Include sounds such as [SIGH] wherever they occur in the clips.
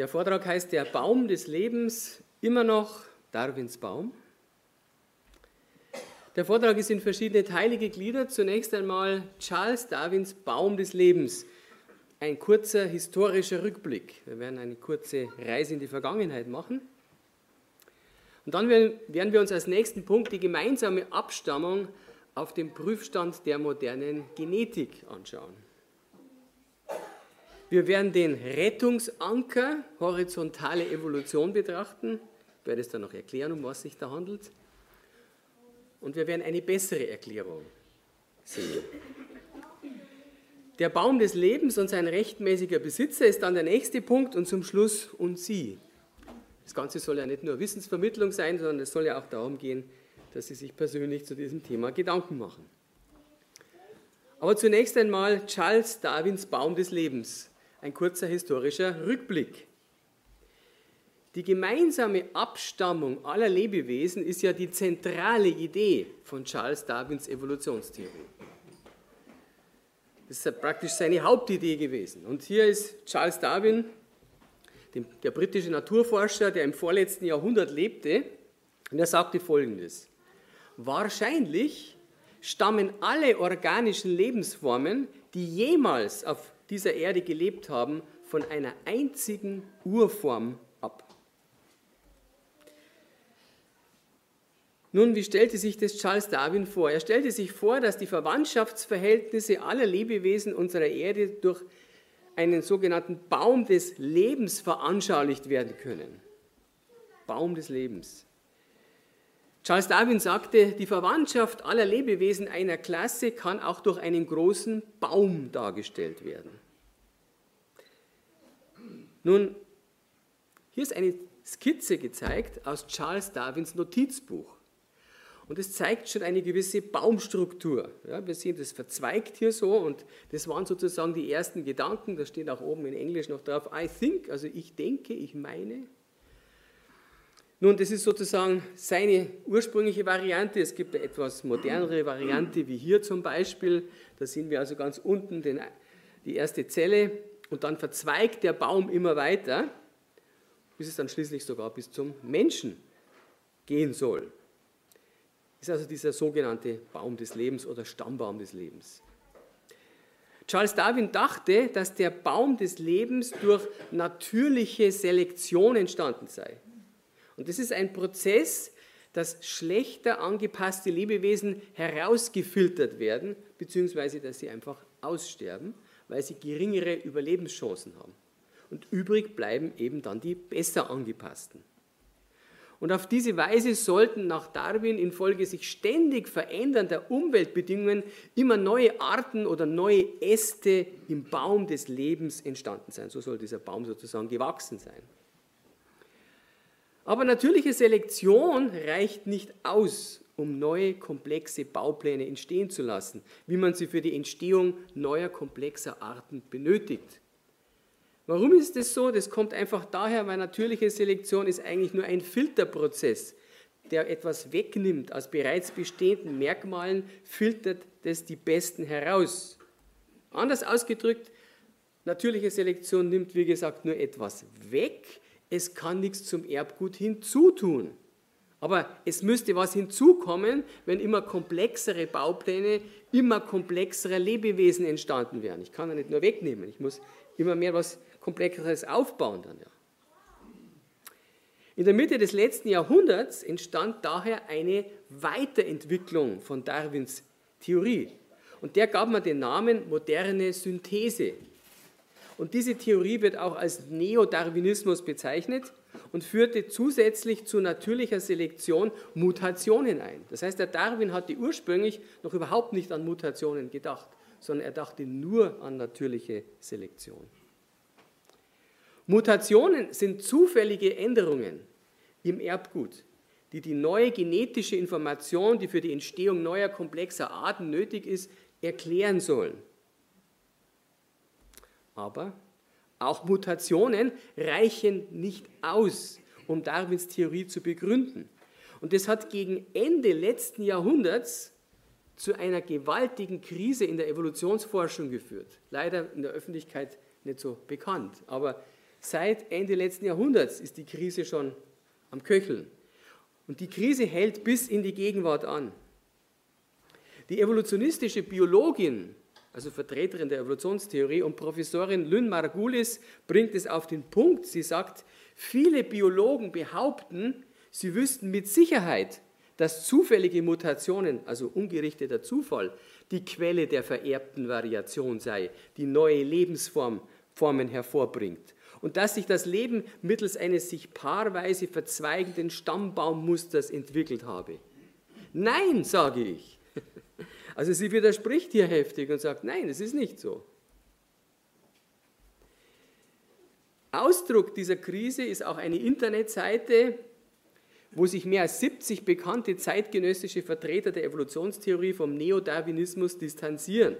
Der Vortrag heißt Der Baum des Lebens, immer noch Darwins Baum. Der Vortrag ist in verschiedene Teile gegliedert. Zunächst einmal Charles Darwins Baum des Lebens. Ein kurzer historischer Rückblick. Wir werden eine kurze Reise in die Vergangenheit machen. Und dann werden wir uns als nächsten Punkt die gemeinsame Abstammung auf dem Prüfstand der modernen Genetik anschauen. Wir werden den Rettungsanker horizontale Evolution betrachten. Ich werde es dann noch erklären, um was sich da handelt. Und wir werden eine bessere Erklärung sehen. Der Baum des Lebens und sein rechtmäßiger Besitzer ist dann der nächste Punkt und zum Schluss und Sie. Das Ganze soll ja nicht nur Wissensvermittlung sein, sondern es soll ja auch darum gehen, dass Sie sich persönlich zu diesem Thema Gedanken machen. Aber zunächst einmal Charles Darwins Baum des Lebens ein kurzer historischer Rückblick. Die gemeinsame Abstammung aller Lebewesen ist ja die zentrale Idee von Charles Darwins Evolutionstheorie. Das ist praktisch seine Hauptidee gewesen. Und hier ist Charles Darwin, der britische Naturforscher, der im vorletzten Jahrhundert lebte, und er sagte folgendes. Wahrscheinlich stammen alle organischen Lebensformen, die jemals auf dieser Erde gelebt haben, von einer einzigen Urform ab. Nun, wie stellte sich das Charles Darwin vor? Er stellte sich vor, dass die Verwandtschaftsverhältnisse aller Lebewesen unserer Erde durch einen sogenannten Baum des Lebens veranschaulicht werden können. Baum des Lebens. Charles Darwin sagte, die Verwandtschaft aller Lebewesen einer Klasse kann auch durch einen großen Baum dargestellt werden. Nun, hier ist eine Skizze gezeigt aus Charles Darwins Notizbuch. Und es zeigt schon eine gewisse Baumstruktur. Ja, wir sehen das verzweigt hier so und das waren sozusagen die ersten Gedanken. Da steht auch oben in Englisch noch drauf, I think, also ich denke, ich meine. Nun, das ist sozusagen seine ursprüngliche Variante. Es gibt eine etwas modernere Variante, wie hier zum Beispiel. Da sehen wir also ganz unten den, die erste Zelle und dann verzweigt der Baum immer weiter, bis es dann schließlich sogar bis zum Menschen gehen soll. Das ist also dieser sogenannte Baum des Lebens oder Stammbaum des Lebens. Charles Darwin dachte, dass der Baum des Lebens durch natürliche Selektion entstanden sei. Und das ist ein Prozess, dass schlechter angepasste Lebewesen herausgefiltert werden, beziehungsweise dass sie einfach aussterben, weil sie geringere Überlebenschancen haben. Und übrig bleiben eben dann die besser angepassten. Und auf diese Weise sollten nach Darwin infolge sich ständig verändernder Umweltbedingungen immer neue Arten oder neue Äste im Baum des Lebens entstanden sein. So soll dieser Baum sozusagen gewachsen sein. Aber natürliche Selektion reicht nicht aus, um neue komplexe Baupläne entstehen zu lassen, wie man sie für die Entstehung neuer komplexer Arten benötigt. Warum ist das so? Das kommt einfach daher, weil natürliche Selektion ist eigentlich nur ein Filterprozess, der etwas wegnimmt aus bereits bestehenden Merkmalen, filtert das die besten heraus. Anders ausgedrückt, natürliche Selektion nimmt, wie gesagt, nur etwas weg, es kann nichts zum Erbgut hinzutun. Aber es müsste was hinzukommen, wenn immer komplexere Baupläne, immer komplexere Lebewesen entstanden wären. Ich kann ja nicht nur wegnehmen, ich muss immer mehr was Komplexeres aufbauen dann ja. In der Mitte des letzten Jahrhunderts entstand daher eine Weiterentwicklung von Darwins Theorie. Und der gab man den Namen moderne Synthese. Und diese Theorie wird auch als Neodarwinismus bezeichnet und führte zusätzlich zu natürlicher Selektion Mutationen ein. Das heißt, der Darwin hatte ursprünglich noch überhaupt nicht an Mutationen gedacht, sondern er dachte nur an natürliche Selektion. Mutationen sind zufällige Änderungen im Erbgut, die die neue genetische Information, die für die Entstehung neuer komplexer Arten nötig ist, erklären sollen. Aber auch Mutationen reichen nicht aus, um Darwins Theorie zu begründen. Und das hat gegen Ende letzten Jahrhunderts zu einer gewaltigen Krise in der Evolutionsforschung geführt. Leider in der Öffentlichkeit nicht so bekannt. Aber seit Ende letzten Jahrhunderts ist die Krise schon am Köcheln. Und die Krise hält bis in die Gegenwart an. Die evolutionistische Biologin, also Vertreterin der Evolutionstheorie und Professorin Lynn Margulis, bringt es auf den Punkt. Sie sagt, viele Biologen behaupten, sie wüssten mit Sicherheit, dass zufällige Mutationen, also ungerichteter Zufall, die Quelle der vererbten Variation sei, die neue Lebensformen hervorbringt. Und dass sich das Leben mittels eines sich paarweise verzweigenden Stammbaummusters entwickelt habe. Nein, sage ich. Also sie widerspricht hier heftig und sagt, nein, es ist nicht so. Ausdruck dieser Krise ist auch eine Internetseite, wo sich mehr als 70 bekannte zeitgenössische Vertreter der Evolutionstheorie vom Neodarwinismus distanzieren.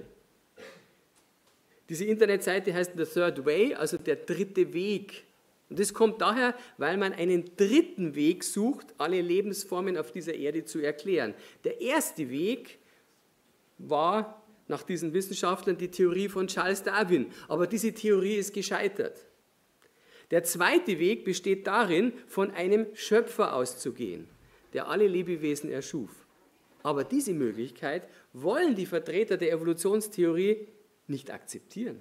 Diese Internetseite heißt The Third Way, also der dritte Weg. Und das kommt daher, weil man einen dritten Weg sucht, alle Lebensformen auf dieser Erde zu erklären. Der erste Weg war nach diesen Wissenschaftlern die Theorie von Charles Darwin, aber diese Theorie ist gescheitert. Der zweite Weg besteht darin, von einem Schöpfer auszugehen, der alle Lebewesen erschuf. Aber diese Möglichkeit wollen die Vertreter der Evolutionstheorie nicht akzeptieren.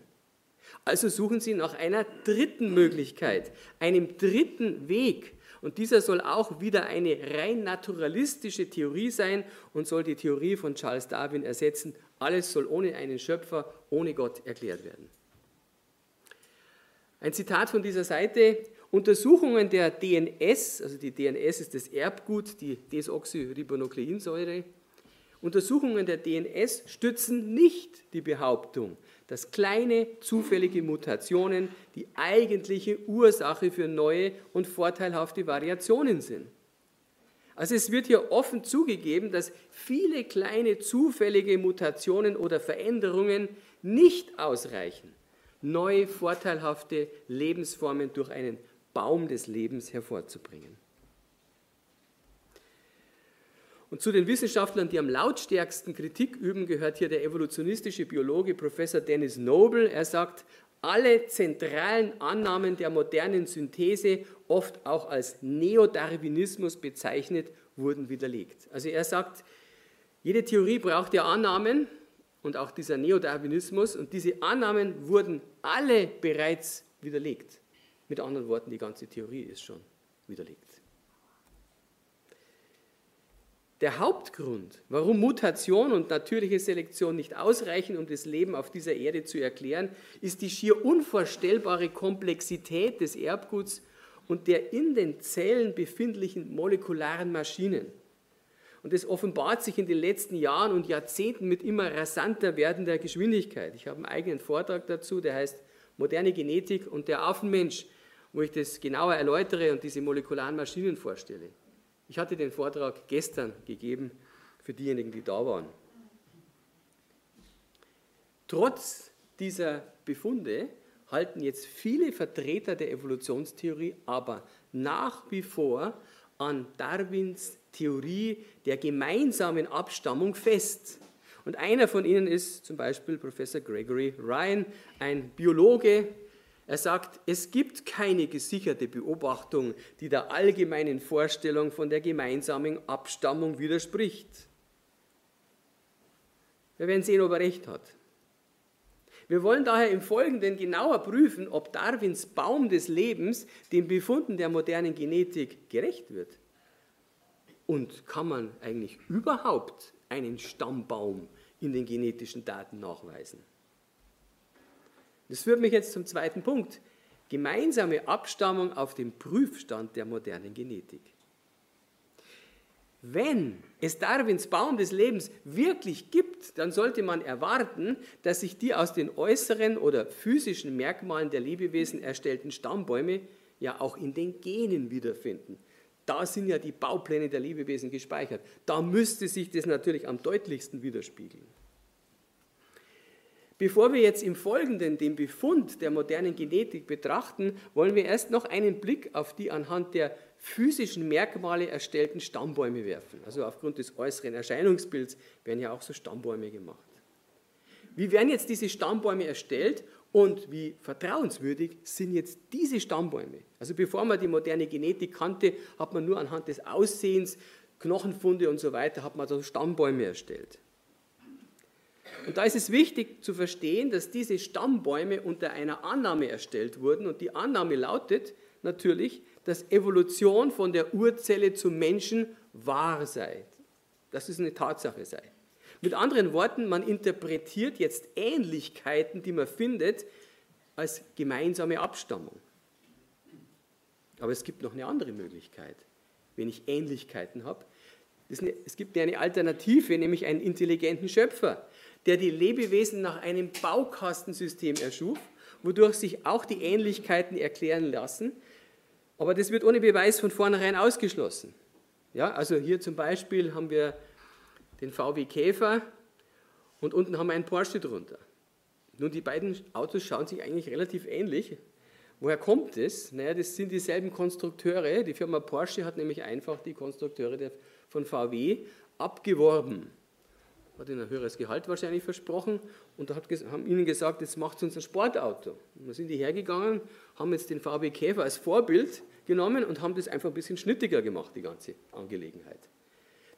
Also suchen sie nach einer dritten Möglichkeit, einem dritten Weg. Und dieser soll auch wieder eine rein naturalistische Theorie sein und soll die Theorie von Charles Darwin ersetzen. Alles soll ohne einen Schöpfer, ohne Gott erklärt werden. Ein Zitat von dieser Seite. Untersuchungen der DNS, also die DNS ist das Erbgut, die Desoxyribonukleinsäure. Untersuchungen der DNS stützen nicht die Behauptung, dass kleine zufällige Mutationen die eigentliche Ursache für neue und vorteilhafte Variationen sind. Also es wird hier offen zugegeben, dass viele kleine zufällige Mutationen oder Veränderungen nicht ausreichen, neue, vorteilhafte Lebensformen durch einen Baum des Lebens hervorzubringen. Und zu den Wissenschaftlern, die am lautstärksten Kritik üben, gehört hier der evolutionistische Biologe Professor Dennis Noble. Er sagt, alle zentralen Annahmen der modernen Synthese, oft auch als Neodarwinismus bezeichnet, wurden widerlegt. Also er sagt, jede Theorie braucht ja Annahmen und auch dieser Neodarwinismus. Und diese Annahmen wurden alle bereits widerlegt. Mit anderen Worten, die ganze Theorie ist schon widerlegt. Der Hauptgrund, warum Mutation und natürliche Selektion nicht ausreichen, um das Leben auf dieser Erde zu erklären, ist die schier unvorstellbare Komplexität des Erbguts und der in den Zellen befindlichen molekularen Maschinen. Und das offenbart sich in den letzten Jahren und Jahrzehnten mit immer rasanter werdender Geschwindigkeit. Ich habe einen eigenen Vortrag dazu, der heißt Moderne Genetik und der Affenmensch, wo ich das genauer erläutere und diese molekularen Maschinen vorstelle. Ich hatte den Vortrag gestern gegeben für diejenigen, die da waren. Trotz dieser Befunde halten jetzt viele Vertreter der Evolutionstheorie aber nach wie vor an Darwins Theorie der gemeinsamen Abstammung fest. Und einer von ihnen ist zum Beispiel Professor Gregory Ryan, ein Biologe. Er sagt, es gibt keine gesicherte Beobachtung, die der allgemeinen Vorstellung von der gemeinsamen Abstammung widerspricht. Wir werden sehen, ob er recht hat. Wir wollen daher im Folgenden genauer prüfen, ob Darwins Baum des Lebens den Befunden der modernen Genetik gerecht wird. Und kann man eigentlich überhaupt einen Stammbaum in den genetischen Daten nachweisen? Das führt mich jetzt zum zweiten Punkt. Gemeinsame Abstammung auf dem Prüfstand der modernen Genetik. Wenn es Darwins Baum des Lebens wirklich gibt, dann sollte man erwarten, dass sich die aus den äußeren oder physischen Merkmalen der Lebewesen erstellten Stammbäume ja auch in den Genen wiederfinden. Da sind ja die Baupläne der Lebewesen gespeichert. Da müsste sich das natürlich am deutlichsten widerspiegeln. Bevor wir jetzt im Folgenden den Befund der modernen Genetik betrachten, wollen wir erst noch einen Blick auf die anhand der physischen Merkmale erstellten Stammbäume werfen. Also aufgrund des äußeren Erscheinungsbilds werden ja auch so Stammbäume gemacht. Wie werden jetzt diese Stammbäume erstellt Und wie vertrauenswürdig sind jetzt diese Stammbäume? Also bevor man die moderne Genetik kannte, hat man nur anhand des Aussehens, Knochenfunde und so weiter, hat man so Stammbäume erstellt. Und da ist es wichtig zu verstehen, dass diese Stammbäume unter einer Annahme erstellt wurden. Und die Annahme lautet natürlich, dass Evolution von der Urzelle zum Menschen wahr sei. Dass es eine Tatsache sei. Mit anderen Worten, man interpretiert jetzt Ähnlichkeiten, die man findet, als gemeinsame Abstammung. Aber es gibt noch eine andere Möglichkeit, wenn ich Ähnlichkeiten habe. Es gibt eine Alternative, nämlich einen intelligenten Schöpfer, der die Lebewesen nach einem Baukastensystem erschuf, wodurch sich auch die Ähnlichkeiten erklären lassen. Aber das wird ohne Beweis von vornherein ausgeschlossen. Ja, also hier zum Beispiel haben wir den VW Käfer und unten haben wir einen Porsche drunter. Nun, die beiden Autos schauen sich eigentlich relativ ähnlich. Woher kommt das? Naja, das sind dieselben Konstrukteure. Die Firma Porsche hat nämlich einfach die Konstrukteure von VW abgeworben. Hat ihnen ein höheres Gehalt wahrscheinlich versprochen und hat, haben ihnen gesagt, jetzt macht uns ein Sportauto. Und dann sind die hergegangen, haben jetzt den VW Käfer als Vorbild genommen und haben das einfach ein bisschen schnittiger gemacht, die ganze Angelegenheit.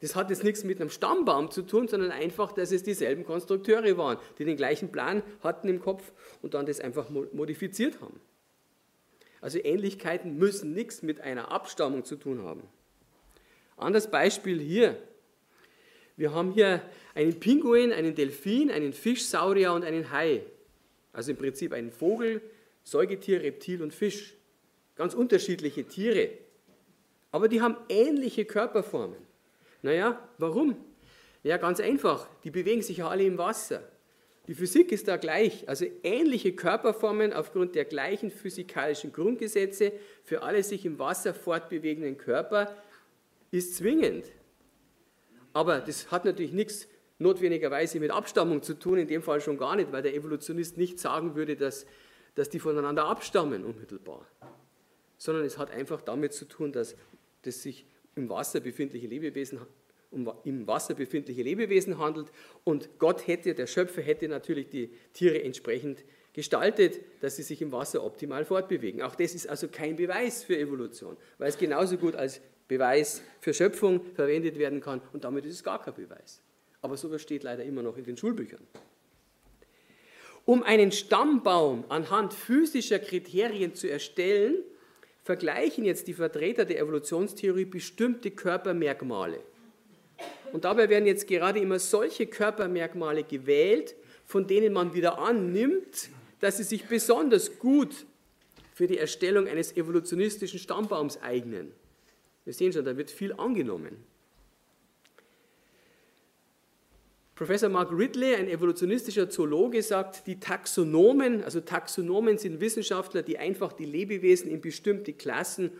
Das hat jetzt nichts mit einem Stammbaum zu tun, sondern einfach, dass es dieselben Konstrukteure waren, die den gleichen Plan hatten im Kopf und dann das einfach modifiziert haben. Also Ähnlichkeiten müssen nichts mit einer Abstammung zu tun haben. Anderes Beispiel hier. Wir haben hier einen Pinguin, einen Delfin, einen Fischsaurier und einen Hai. Also im Prinzip einen Vogel, Säugetier, Reptil und Fisch. Ganz unterschiedliche Tiere. Aber die haben ähnliche Körperformen. Naja, warum? Ja, ganz einfach. Die bewegen sich ja alle im Wasser. Die Physik ist da gleich. Also ähnliche Körperformen aufgrund der gleichen physikalischen Grundgesetze für alle sich im Wasser fortbewegenden Körper ist zwingend. Aber das hat natürlich nichts notwendigerweise mit Abstammung zu tun, in dem Fall schon gar nicht, weil der Evolutionist nicht sagen würde, dass, dass die voneinander abstammen unmittelbar. Sondern es hat einfach damit zu tun, dass, dass sich im Wasser befindliche Lebewesen um im Wasser befindliche Lebewesen handelt und Gott hätte, der Schöpfer hätte natürlich die Tiere entsprechend gestaltet, dass sie sich im Wasser optimal fortbewegen. Auch das ist also kein Beweis für Evolution, weil es genauso gut als Beweis für Schöpfung verwendet werden kann und damit ist es gar kein Beweis. Aber sowas steht leider immer noch in den Schulbüchern. Um einen Stammbaum anhand physischer Kriterien zu erstellen, vergleichen jetzt die Vertreter der Evolutionstheorie bestimmte Körpermerkmale. Und dabei werden jetzt gerade immer solche Körpermerkmale gewählt, von denen man wieder annimmt, dass sie sich besonders gut für die Erstellung eines evolutionistischen Stammbaums eignen. Wir sehen schon, da wird viel angenommen. Professor Mark Ridley, ein evolutionistischer Zoologe, sagt, die Taxonomen, also Taxonomen sind Wissenschaftler, die einfach die Lebewesen in bestimmte Klassen,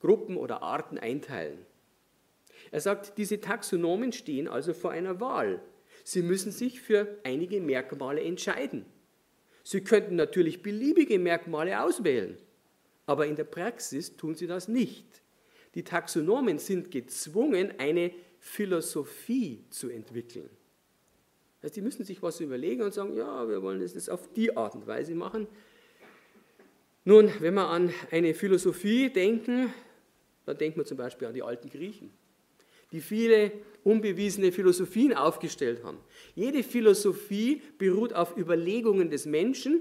Gruppen oder Arten einteilen. Er sagt, diese Taxonomen stehen also vor einer Wahl. Sie müssen sich für einige Merkmale entscheiden. Sie könnten natürlich beliebige Merkmale auswählen, aber in der Praxis tun sie das nicht. Die Taxonomen sind gezwungen, eine Philosophie zu entwickeln. Also die müssen sich was überlegen und sagen, ja, wir wollen das auf die Art und Weise machen. Nun, wenn wir an eine Philosophie denken, dann denken wir zum Beispiel an die alten Griechen, die viele unbewiesene Philosophien aufgestellt haben. Jede Philosophie beruht auf Überlegungen des Menschen,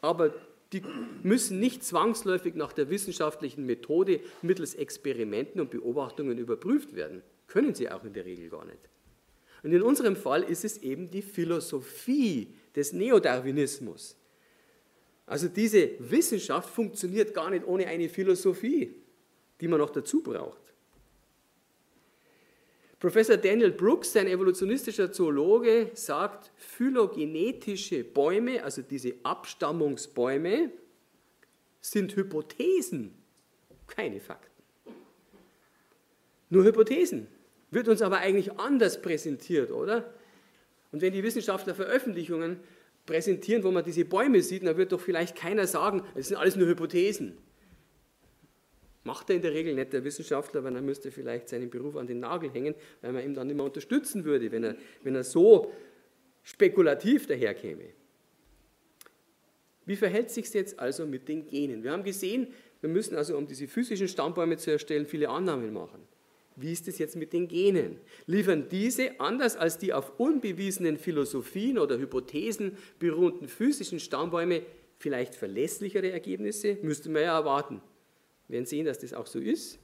aber die müssen nicht zwangsläufig nach der wissenschaftlichen Methode mittels Experimenten und Beobachtungen überprüft werden. Können sie auch in der Regel gar nicht. Und in unserem Fall ist es eben die Philosophie des Neodarwinismus. Also diese Wissenschaft funktioniert gar nicht ohne eine Philosophie, die man noch dazu braucht. Professor Daniel Brooks, ein evolutionistischer Zoologe, sagt, phylogenetische Bäume, also diese Abstammungsbäume, sind Hypothesen, keine Fakten. Nur Hypothesen wird uns aber eigentlich anders präsentiert, oder? Und wenn die Wissenschaftler Veröffentlichungen präsentieren, wo man diese Bäume sieht, dann wird doch vielleicht keiner sagen, es sind alles nur Hypothesen. Macht er in der Regel nicht der Wissenschaftler, weil er müsste vielleicht seinen Beruf an den Nagel hängen, weil man ihm dann nicht mehr unterstützen würde, wenn er, wenn er so spekulativ daherkäme. Wie verhält sich es jetzt also mit den Genen? Wir haben gesehen, wir müssen also, um diese physischen Stammbäume zu erstellen, viele Annahmen machen. Wie ist es jetzt mit den Genen? Liefern diese, anders als die auf unbewiesenen Philosophien oder Hypothesen beruhenden physischen Stammbäume, vielleicht verlässlichere Ergebnisse? Müsste man ja erwarten. Wir werden sehen, dass das auch so ist.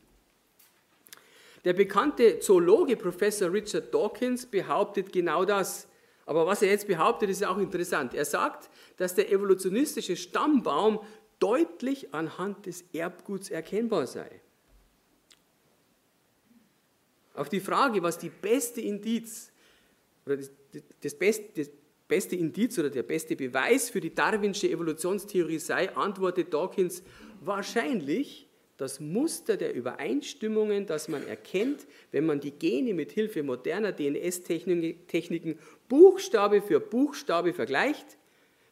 Der bekannte Zoologe Professor Richard Dawkins behauptet genau das. Aber was er jetzt behauptet, ist auch interessant. Er sagt, dass der evolutionistische Stammbaum deutlich anhand des Erbguts erkennbar sei. Auf die Frage, was die beste Indiz oder das, das, das beste Indiz oder der beste Beweis für die darwinsche Evolutionstheorie sei, antwortet Dawkins wahrscheinlich das Muster der Übereinstimmungen, das man erkennt, wenn man die Gene mit Hilfe moderner DNS-Techniken Buchstabe für Buchstabe vergleicht.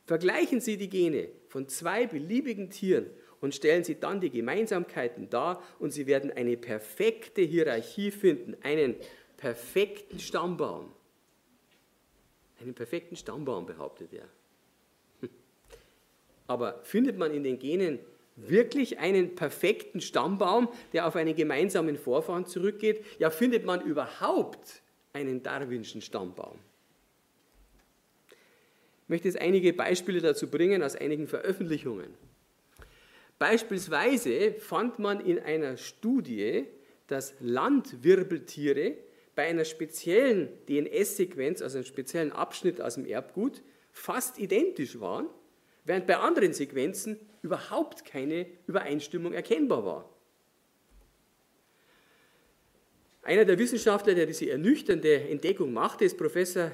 Vergleichen Sie die Gene von zwei beliebigen Tieren und stellen Sie dann die Gemeinsamkeiten dar und Sie werden eine perfekte Hierarchie finden, einen perfekten Stammbaum. Einen perfekten Stammbaum, behauptet er. Hm. Aber findet man in den Genen wirklich einen perfekten Stammbaum, der auf einen gemeinsamen Vorfahren zurückgeht? Ja, findet man überhaupt einen darwinschen Stammbaum? Ich möchte jetzt einige Beispiele dazu bringen aus einigen Veröffentlichungen. Beispielsweise fand man in einer Studie, dass Landwirbeltiere bei einer speziellen DNS-Sequenz, also einem speziellen Abschnitt aus dem Erbgut, fast identisch waren, während bei anderen Sequenzen überhaupt keine Übereinstimmung erkennbar war. Einer der Wissenschaftler, der diese ernüchternde Entdeckung machte, ist Professor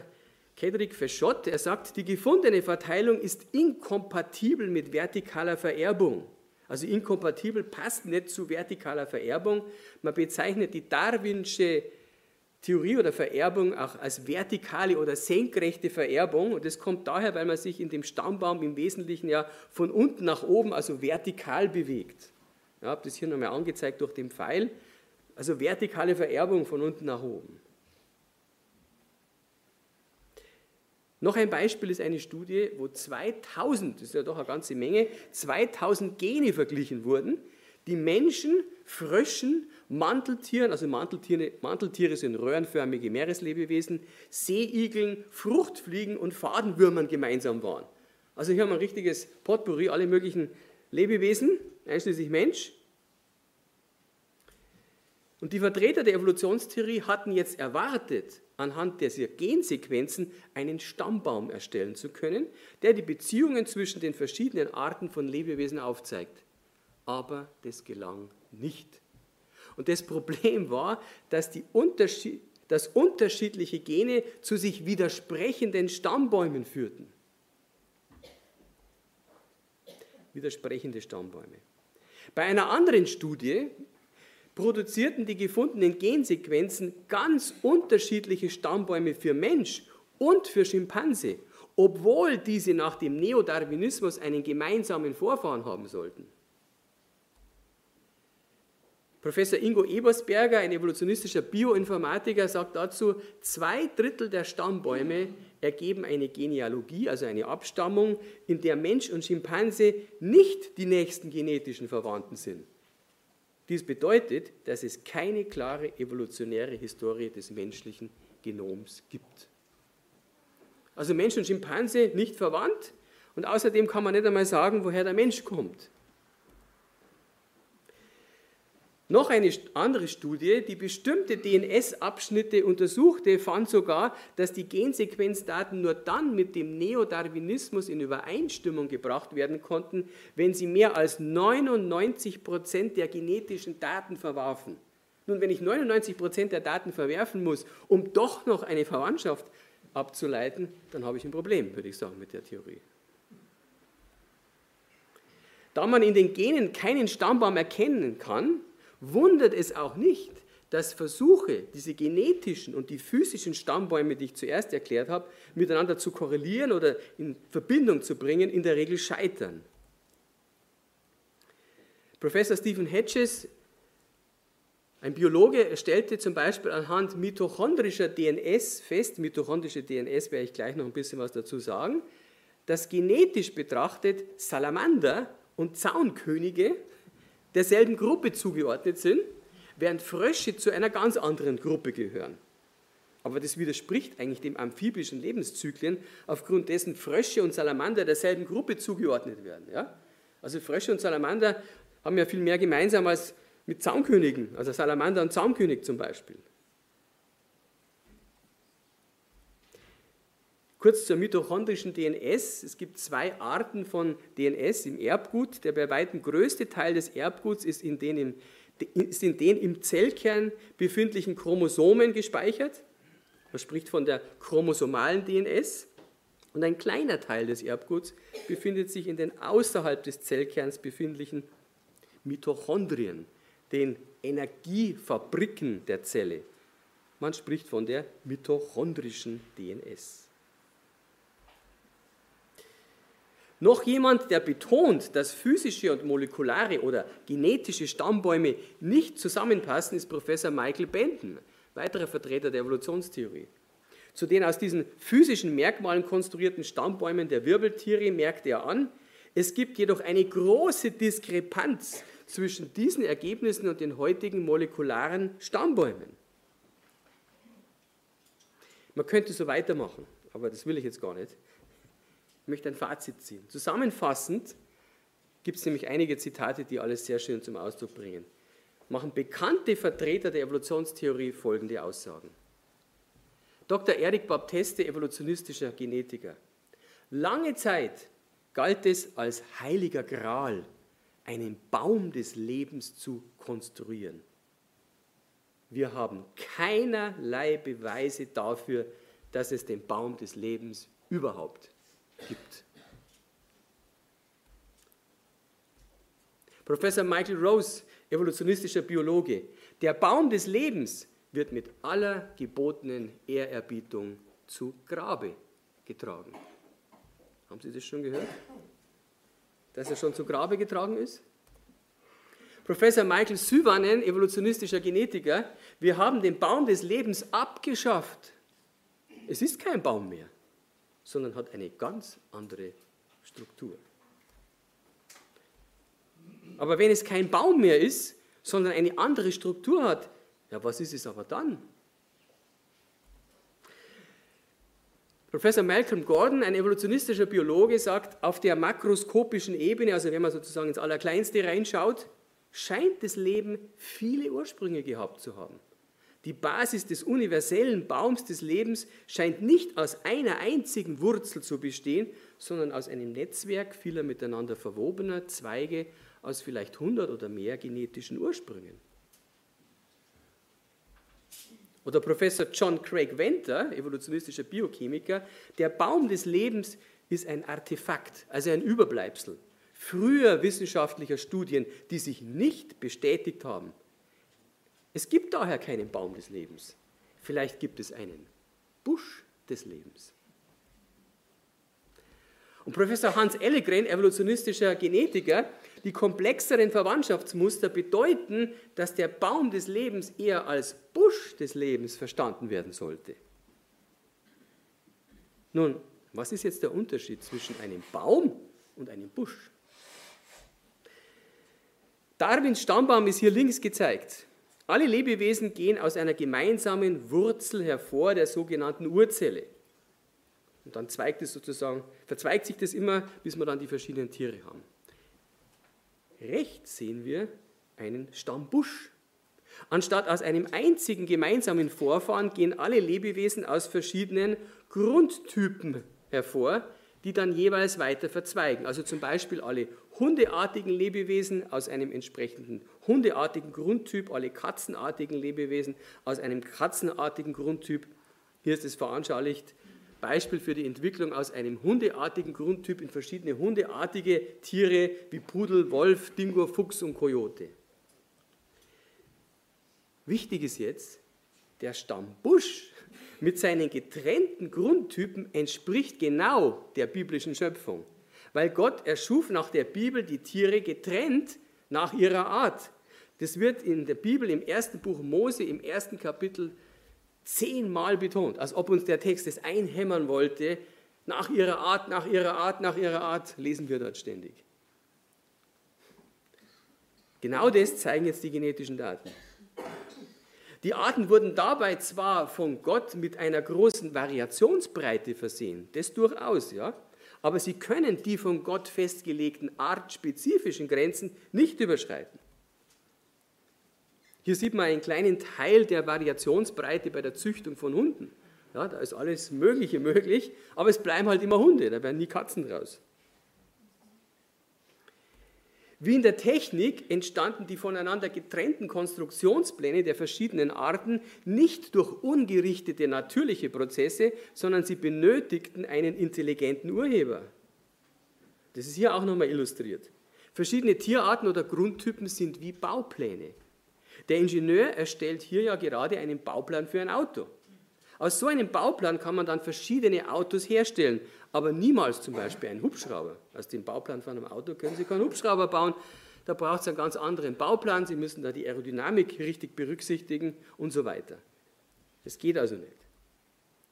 Kedrick Verschott. Er sagt, die gefundene Verteilung ist inkompatibel mit vertikaler Vererbung. Also inkompatibel passt nicht zu vertikaler Vererbung. Man bezeichnet die darwinsche Theorie oder Vererbung auch als vertikale oder senkrechte Vererbung. Und das kommt daher, weil man sich in dem Stammbaum im Wesentlichen ja von unten nach oben, also vertikal bewegt. Ich habe das hier nochmal angezeigt durch den Pfeil. Also vertikale Vererbung von unten nach oben. Noch ein Beispiel ist eine Studie, wo 2000, das ist ja doch eine ganze Menge, 2000 Gene verglichen wurden, die Menschen, Fröschen, Manteltieren, also Manteltiere, Manteltiere sind röhrenförmige Meereslebewesen, Seeigeln, Fruchtfliegen und Fadenwürmern gemeinsam waren. Also hier haben wir ein richtiges Potpourri, alle möglichen Lebewesen, einschließlich Mensch. Und die Vertreter der Evolutionstheorie hatten jetzt erwartet, anhand dieser Gensequenzen einen Stammbaum erstellen zu können, der die Beziehungen zwischen den verschiedenen Arten von Lebewesen aufzeigt. Aber das gelang nicht. Und das Problem war, dass, die Unterschied, dass unterschiedliche Gene zu sich widersprechenden Stammbäumen führten. Widersprechende Stammbäume. Bei einer anderen Studie produzierten die gefundenen Gensequenzen ganz unterschiedliche Stammbäume für Mensch und für Schimpanse, obwohl diese nach dem Neodarwinismus einen gemeinsamen Vorfahren haben sollten. Professor Ingo Ebersberger, ein evolutionistischer Bioinformatiker, sagt dazu, zwei Drittel der Stammbäume ergeben eine Genealogie, also eine Abstammung, in der Mensch und Schimpanse nicht die nächsten genetischen Verwandten sind. Dies bedeutet, dass es keine klare evolutionäre Historie des menschlichen Genoms gibt. Also Mensch und Schimpanse nicht verwandt und außerdem kann man nicht einmal sagen, woher der Mensch kommt. Noch eine andere Studie, die bestimmte DNS-Abschnitte untersuchte, fand sogar, dass die Gensequenzdaten nur dann mit dem Neodarwinismus in Übereinstimmung gebracht werden konnten, wenn sie mehr als 99 Prozent der genetischen Daten verwarfen. Nun, wenn ich 99 Prozent der Daten verwerfen muss, um doch noch eine Verwandtschaft abzuleiten, dann habe ich ein Problem, würde ich sagen, mit der Theorie. Da man in den Genen keinen Stammbaum erkennen kann, wundert es auch nicht, dass Versuche, diese genetischen und die physischen Stammbäume, die ich zuerst erklärt habe, miteinander zu korrelieren oder in Verbindung zu bringen, in der Regel scheitern. Professor Stephen Hedges, ein Biologe, stellte zum Beispiel anhand mitochondrischer DNS fest, mitochondrische DNS werde ich gleich noch ein bisschen was dazu sagen, dass genetisch betrachtet Salamander und Zaunkönige derselben Gruppe zugeordnet sind, während Frösche zu einer ganz anderen Gruppe gehören. Aber das widerspricht eigentlich dem amphibischen Lebenszyklen, aufgrund dessen Frösche und Salamander derselben Gruppe zugeordnet werden. Ja? Also Frösche und Salamander haben ja viel mehr gemeinsam als mit Zaunkönigen, also Salamander und Zaunkönig zum Beispiel. Kurz zur mitochondrischen DNS. Es gibt zwei Arten von DNS im Erbgut. Der bei weitem größte Teil des Erbguts ist in den im, ist in den im Zellkern befindlichen Chromosomen gespeichert. Man spricht von der chromosomalen DNS. Und ein kleiner Teil des Erbguts befindet sich in den außerhalb des Zellkerns befindlichen Mitochondrien, den Energiefabriken der Zelle. Man spricht von der mitochondrischen DNS. Noch jemand, der betont, dass physische und molekulare oder genetische Stammbäume nicht zusammenpassen, ist Professor Michael Benton, weiterer Vertreter der Evolutionstheorie. Zu den aus diesen physischen Merkmalen konstruierten Stammbäumen der Wirbeltiere merkte er an, es gibt jedoch eine große Diskrepanz zwischen diesen Ergebnissen und den heutigen molekularen Stammbäumen. Man könnte so weitermachen, aber das will ich jetzt gar nicht. Ich möchte ein Fazit ziehen. Zusammenfassend gibt es nämlich einige Zitate, die alles sehr schön zum Ausdruck bringen. Machen bekannte Vertreter der Evolutionstheorie folgende Aussagen. Dr. Eric Baptiste, evolutionistischer Genetiker. Lange Zeit galt es als heiliger Gral, einen Baum des Lebens zu konstruieren. Wir haben keinerlei Beweise dafür, dass es den Baum des Lebens überhaupt gibt. Professor Michael Rose, evolutionistischer Biologe, der Baum des Lebens wird mit aller gebotenen Ehrerbietung zu Grabe getragen. Haben Sie das schon gehört? Dass er schon zu Grabe getragen ist? Professor Michael Syvanen, evolutionistischer Genetiker, wir haben den Baum des Lebens abgeschafft. Es ist kein Baum mehr sondern hat eine ganz andere Struktur. Aber wenn es kein Baum mehr ist, sondern eine andere Struktur hat, ja, was ist es aber dann? Professor Malcolm Gordon, ein evolutionistischer Biologe, sagt, auf der makroskopischen Ebene, also wenn man sozusagen ins Allerkleinste reinschaut, scheint das Leben viele Ursprünge gehabt zu haben. Die Basis des universellen Baums des Lebens scheint nicht aus einer einzigen Wurzel zu bestehen, sondern aus einem Netzwerk vieler miteinander verwobener Zweige aus vielleicht 100 oder mehr genetischen Ursprüngen. Oder Professor John Craig Venter, evolutionistischer Biochemiker, der Baum des Lebens ist ein Artefakt, also ein Überbleibsel früher wissenschaftlicher Studien, die sich nicht bestätigt haben es gibt daher keinen Baum des Lebens. Vielleicht gibt es einen Busch des Lebens. Und Professor Hans Ellegren, evolutionistischer Genetiker, die komplexeren Verwandtschaftsmuster bedeuten, dass der Baum des Lebens eher als Busch des Lebens verstanden werden sollte. Nun, was ist jetzt der Unterschied zwischen einem Baum und einem Busch? Darwins Stammbaum ist hier links gezeigt. Alle Lebewesen gehen aus einer gemeinsamen Wurzel hervor, der sogenannten Urzelle. Und dann zweigt es sozusagen, verzweigt sich das immer, bis wir dann die verschiedenen Tiere haben. Rechts sehen wir einen Stammbusch. Anstatt aus einem einzigen gemeinsamen Vorfahren gehen alle Lebewesen aus verschiedenen Grundtypen hervor, die dann jeweils weiter verzweigen. Also zum Beispiel alle hundeartigen Lebewesen aus einem entsprechenden hundeartigen Grundtyp, alle katzenartigen Lebewesen aus einem katzenartigen Grundtyp. Hier ist es veranschaulicht. Beispiel für die Entwicklung aus einem hundeartigen Grundtyp in verschiedene hundeartige Tiere wie Pudel, Wolf, Dingo, Fuchs und Kojote. Wichtig ist jetzt, der Stamm Busch mit seinen getrennten Grundtypen entspricht genau der biblischen Schöpfung weil Gott erschuf nach der Bibel die Tiere getrennt nach ihrer Art. Das wird in der Bibel im ersten Buch Mose im ersten Kapitel zehnmal betont, als ob uns der Text es einhämmern wollte. Nach ihrer Art, nach ihrer Art, nach ihrer Art lesen wir dort ständig. Genau das zeigen jetzt die genetischen Daten. Die Arten wurden dabei zwar von Gott mit einer großen Variationsbreite versehen, das durchaus, ja, aber sie können die von Gott festgelegten artspezifischen Grenzen nicht überschreiten. Hier sieht man einen kleinen Teil der Variationsbreite bei der Züchtung von Hunden. Ja, da ist alles Mögliche möglich, aber es bleiben halt immer Hunde, da werden nie Katzen raus. Wie in der Technik entstanden die voneinander getrennten Konstruktionspläne der verschiedenen Arten nicht durch ungerichtete natürliche Prozesse, sondern sie benötigten einen intelligenten Urheber. Das ist hier auch nochmal illustriert. Verschiedene Tierarten oder Grundtypen sind wie Baupläne. Der Ingenieur erstellt hier ja gerade einen Bauplan für ein Auto. Aus so einem Bauplan kann man dann verschiedene Autos herstellen, aber niemals zum Beispiel einen Hubschrauber. Aus dem Bauplan von einem Auto können Sie keinen Hubschrauber bauen. Da braucht es einen ganz anderen Bauplan. Sie müssen da die Aerodynamik richtig berücksichtigen und so weiter. Das geht also nicht.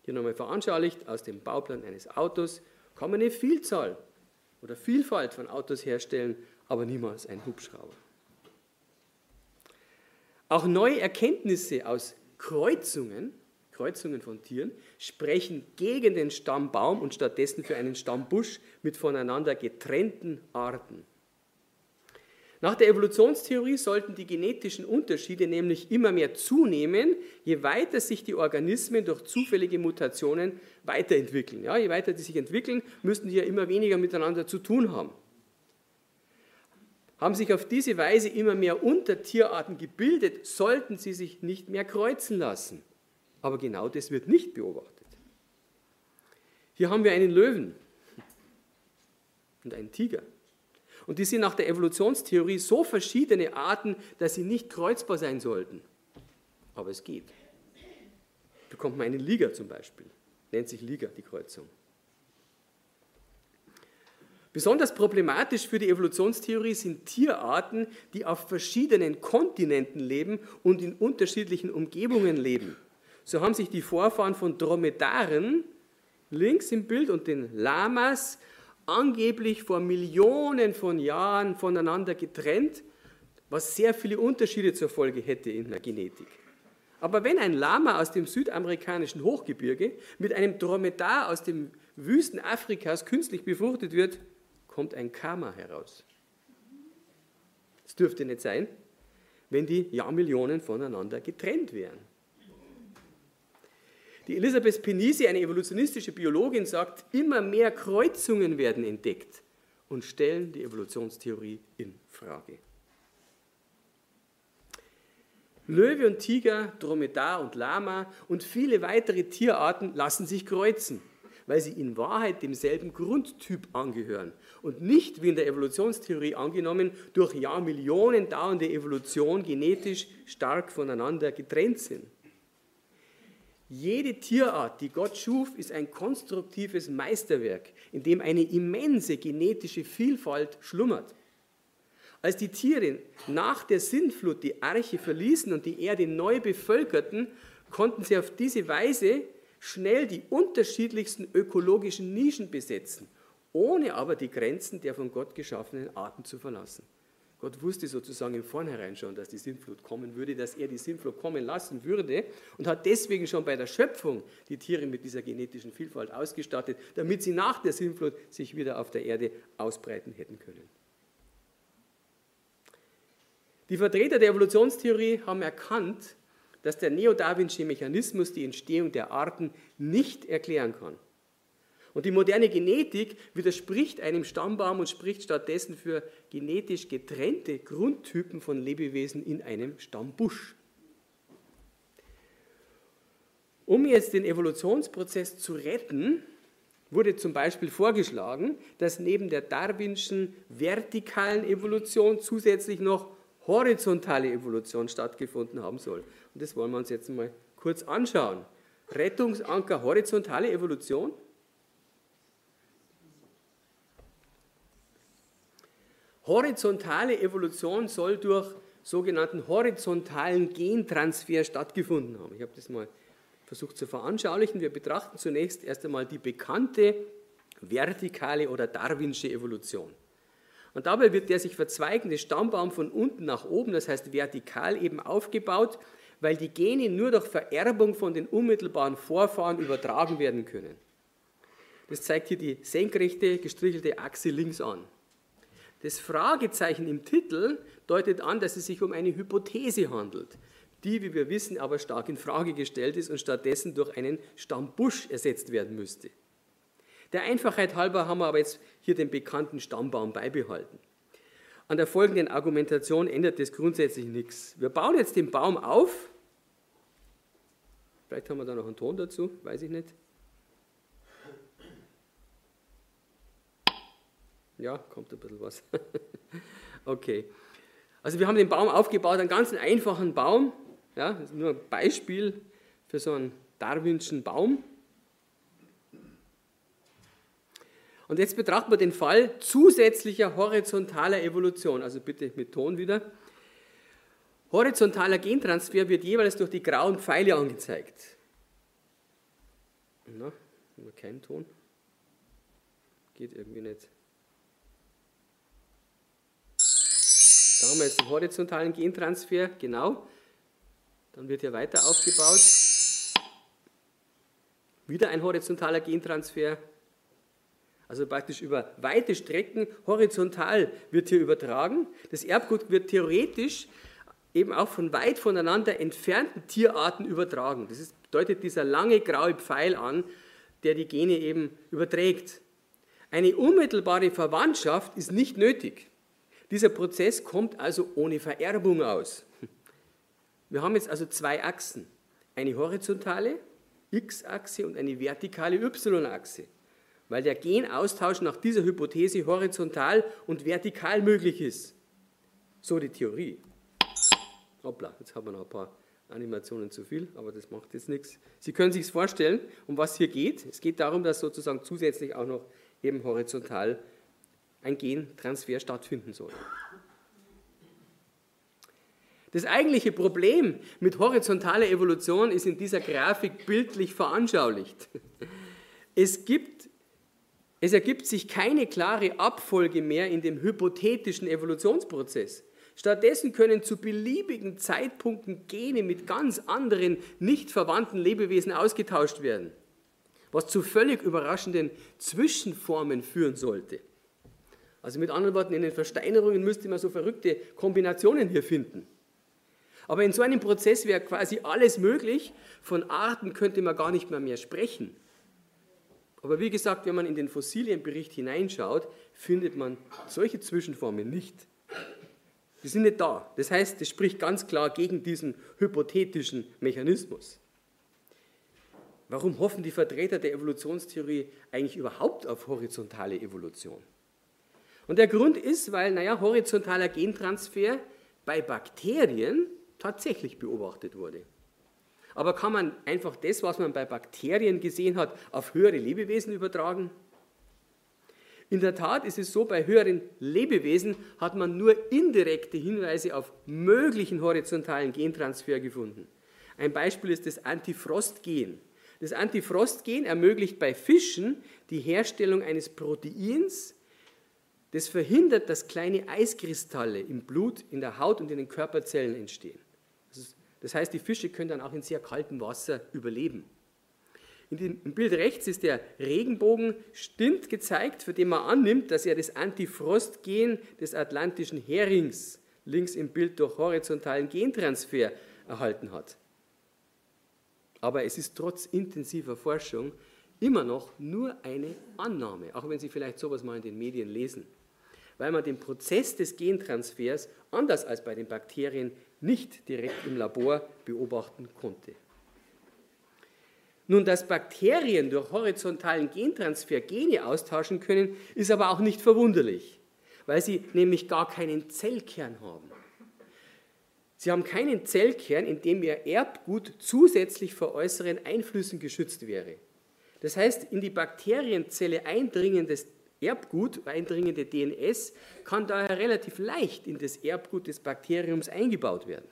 Hier nochmal veranschaulicht, aus dem Bauplan eines Autos kann man eine Vielzahl oder Vielfalt von Autos herstellen, aber niemals einen Hubschrauber. Auch neue Erkenntnisse aus Kreuzungen Kreuzungen von Tieren, sprechen gegen den Stammbaum und stattdessen für einen Stammbusch mit voneinander getrennten Arten. Nach der Evolutionstheorie sollten die genetischen Unterschiede nämlich immer mehr zunehmen, je weiter sich die Organismen durch zufällige Mutationen weiterentwickeln. Ja, je weiter die sich entwickeln, müssten die ja immer weniger miteinander zu tun haben. Haben sich auf diese Weise immer mehr Untertierarten gebildet, sollten sie sich nicht mehr kreuzen lassen. Aber genau das wird nicht beobachtet. Hier haben wir einen Löwen und einen Tiger. Und die sind nach der Evolutionstheorie so verschiedene Arten, dass sie nicht kreuzbar sein sollten. Aber es geht. Bekommt man einen Liga zum Beispiel. Nennt sich Liga die Kreuzung. Besonders problematisch für die Evolutionstheorie sind Tierarten, die auf verschiedenen Kontinenten leben und in unterschiedlichen Umgebungen leben. So haben sich die Vorfahren von Dromedaren links im Bild und den Lamas angeblich vor Millionen von Jahren voneinander getrennt, was sehr viele Unterschiede zur Folge hätte in der Genetik. Aber wenn ein Lama aus dem südamerikanischen Hochgebirge mit einem Dromedar aus dem Wüsten Afrikas künstlich befruchtet wird, kommt ein Karma heraus. Das dürfte nicht sein, wenn die Jahrmillionen voneinander getrennt wären. Die Elisabeth Penisi, eine evolutionistische Biologin, sagt, immer mehr Kreuzungen werden entdeckt und stellen die Evolutionstheorie in Frage. Löwe und Tiger, Dromedar und Lama und viele weitere Tierarten lassen sich kreuzen, weil sie in Wahrheit demselben Grundtyp angehören und nicht, wie in der Evolutionstheorie angenommen, durch Jahrmillionen dauernde Evolution genetisch stark voneinander getrennt sind. Jede Tierart, die Gott schuf, ist ein konstruktives Meisterwerk, in dem eine immense genetische Vielfalt schlummert. Als die Tiere nach der Sintflut die Arche verließen und die Erde neu bevölkerten, konnten sie auf diese Weise schnell die unterschiedlichsten ökologischen Nischen besetzen, ohne aber die Grenzen der von Gott geschaffenen Arten zu verlassen. Gott wusste sozusagen im Vornherein schon, dass die Sintflut kommen würde, dass er die Sintflut kommen lassen würde und hat deswegen schon bei der Schöpfung die Tiere mit dieser genetischen Vielfalt ausgestattet, damit sie nach der Sintflut sich wieder auf der Erde ausbreiten hätten können. Die Vertreter der Evolutionstheorie haben erkannt, dass der neo-darwinsche Mechanismus die Entstehung der Arten nicht erklären kann. Und die moderne Genetik widerspricht einem Stammbaum und spricht stattdessen für genetisch getrennte Grundtypen von Lebewesen in einem Stammbusch. Um jetzt den Evolutionsprozess zu retten, wurde zum Beispiel vorgeschlagen, dass neben der darwinschen vertikalen Evolution zusätzlich noch horizontale Evolution stattgefunden haben soll. Und das wollen wir uns jetzt mal kurz anschauen. Rettungsanker horizontale Evolution. Horizontale Evolution soll durch sogenannten horizontalen Gentransfer stattgefunden haben. Ich habe das mal versucht zu veranschaulichen. Wir betrachten zunächst erst einmal die bekannte vertikale oder darwinsche Evolution. Und dabei wird der sich verzweigende Stammbaum von unten nach oben, das heißt vertikal eben aufgebaut, weil die Gene nur durch Vererbung von den unmittelbaren Vorfahren übertragen werden können. Das zeigt hier die senkrechte gestrichelte Achse links an. Das Fragezeichen im Titel deutet an, dass es sich um eine Hypothese handelt, die, wie wir wissen, aber stark in Frage gestellt ist und stattdessen durch einen Stammbusch ersetzt werden müsste. Der Einfachheit halber haben wir aber jetzt hier den bekannten Stammbaum beibehalten. An der folgenden Argumentation ändert das grundsätzlich nichts. Wir bauen jetzt den Baum auf. Vielleicht haben wir da noch einen Ton dazu, weiß ich nicht. Ja, kommt ein bisschen was. [LAUGHS] okay. Also wir haben den Baum aufgebaut, einen ganz einfachen Baum. Ja, das ist nur ein Beispiel für so einen darwinschen Baum. Und jetzt betrachten wir den Fall zusätzlicher horizontaler Evolution. Also bitte mit Ton wieder. Horizontaler Gentransfer wird jeweils durch die grauen Pfeile angezeigt. Na, kein Ton. Geht irgendwie nicht. Da haben wir jetzt den horizontalen Gentransfer, genau. Dann wird hier weiter aufgebaut. Wieder ein horizontaler Gentransfer. Also praktisch über weite Strecken horizontal wird hier übertragen. Das Erbgut wird theoretisch eben auch von weit voneinander entfernten Tierarten übertragen. Das ist, deutet dieser lange graue Pfeil an, der die Gene eben überträgt. Eine unmittelbare Verwandtschaft ist nicht nötig. Dieser Prozess kommt also ohne Vererbung aus. Wir haben jetzt also zwei Achsen, eine horizontale x-Achse und eine vertikale y-Achse weil der Genaustausch nach dieser Hypothese horizontal und vertikal möglich ist. So die Theorie. Hoppla, jetzt haben wir noch ein paar Animationen zu viel, aber das macht jetzt nichts. Sie können sich vorstellen, um was hier geht. Es geht darum, dass sozusagen zusätzlich auch noch eben horizontal ein Gentransfer stattfinden soll. Das eigentliche Problem mit horizontaler Evolution ist in dieser Grafik bildlich veranschaulicht. Es gibt es ergibt sich keine klare Abfolge mehr in dem hypothetischen Evolutionsprozess. Stattdessen können zu beliebigen Zeitpunkten Gene mit ganz anderen, nicht verwandten Lebewesen ausgetauscht werden, was zu völlig überraschenden Zwischenformen führen sollte. Also mit anderen Worten, in den Versteinerungen müsste man so verrückte Kombinationen hier finden. Aber in so einem Prozess wäre quasi alles möglich. Von Arten könnte man gar nicht mehr, mehr sprechen. Aber wie gesagt, wenn man in den Fossilienbericht hineinschaut, findet man solche Zwischenformen nicht. Die sind nicht da. Das heißt, das spricht ganz klar gegen diesen hypothetischen Mechanismus. Warum hoffen die Vertreter der Evolutionstheorie eigentlich überhaupt auf horizontale Evolution? Und der Grund ist, weil, naja, horizontaler Gentransfer bei Bakterien tatsächlich beobachtet wurde. Aber kann man einfach das, was man bei Bakterien gesehen hat, auf höhere Lebewesen übertragen? In der Tat ist es so, bei höheren Lebewesen hat man nur indirekte Hinweise auf möglichen horizontalen Gentransfer gefunden. Ein Beispiel ist das Antifrostgen. Das Antifrostgen ermöglicht bei Fischen die Herstellung eines Proteins, das verhindert, dass kleine Eiskristalle im Blut, in der Haut und in den Körperzellen entstehen. Das heißt, die Fische können dann auch in sehr kaltem Wasser überleben. Dem, Im Bild rechts ist der Regenbogen-Stint gezeigt, für den man annimmt, dass er das Antifrostgen des atlantischen Herings links im Bild durch horizontalen Gentransfer erhalten hat. Aber es ist trotz intensiver Forschung immer noch nur eine Annahme, auch wenn Sie vielleicht sowas mal in den Medien lesen, weil man den Prozess des Gentransfers anders als bei den Bakterien nicht direkt im Labor beobachten konnte. Nun, dass Bakterien durch horizontalen Gentransfer Gene austauschen können, ist aber auch nicht verwunderlich, weil sie nämlich gar keinen Zellkern haben. Sie haben keinen Zellkern, in dem ihr Erbgut zusätzlich vor äußeren Einflüssen geschützt wäre. Das heißt, in die Bakterienzelle eindringendes Erbgut, eindringende DNS, kann daher relativ leicht in das Erbgut des Bakteriums eingebaut werden.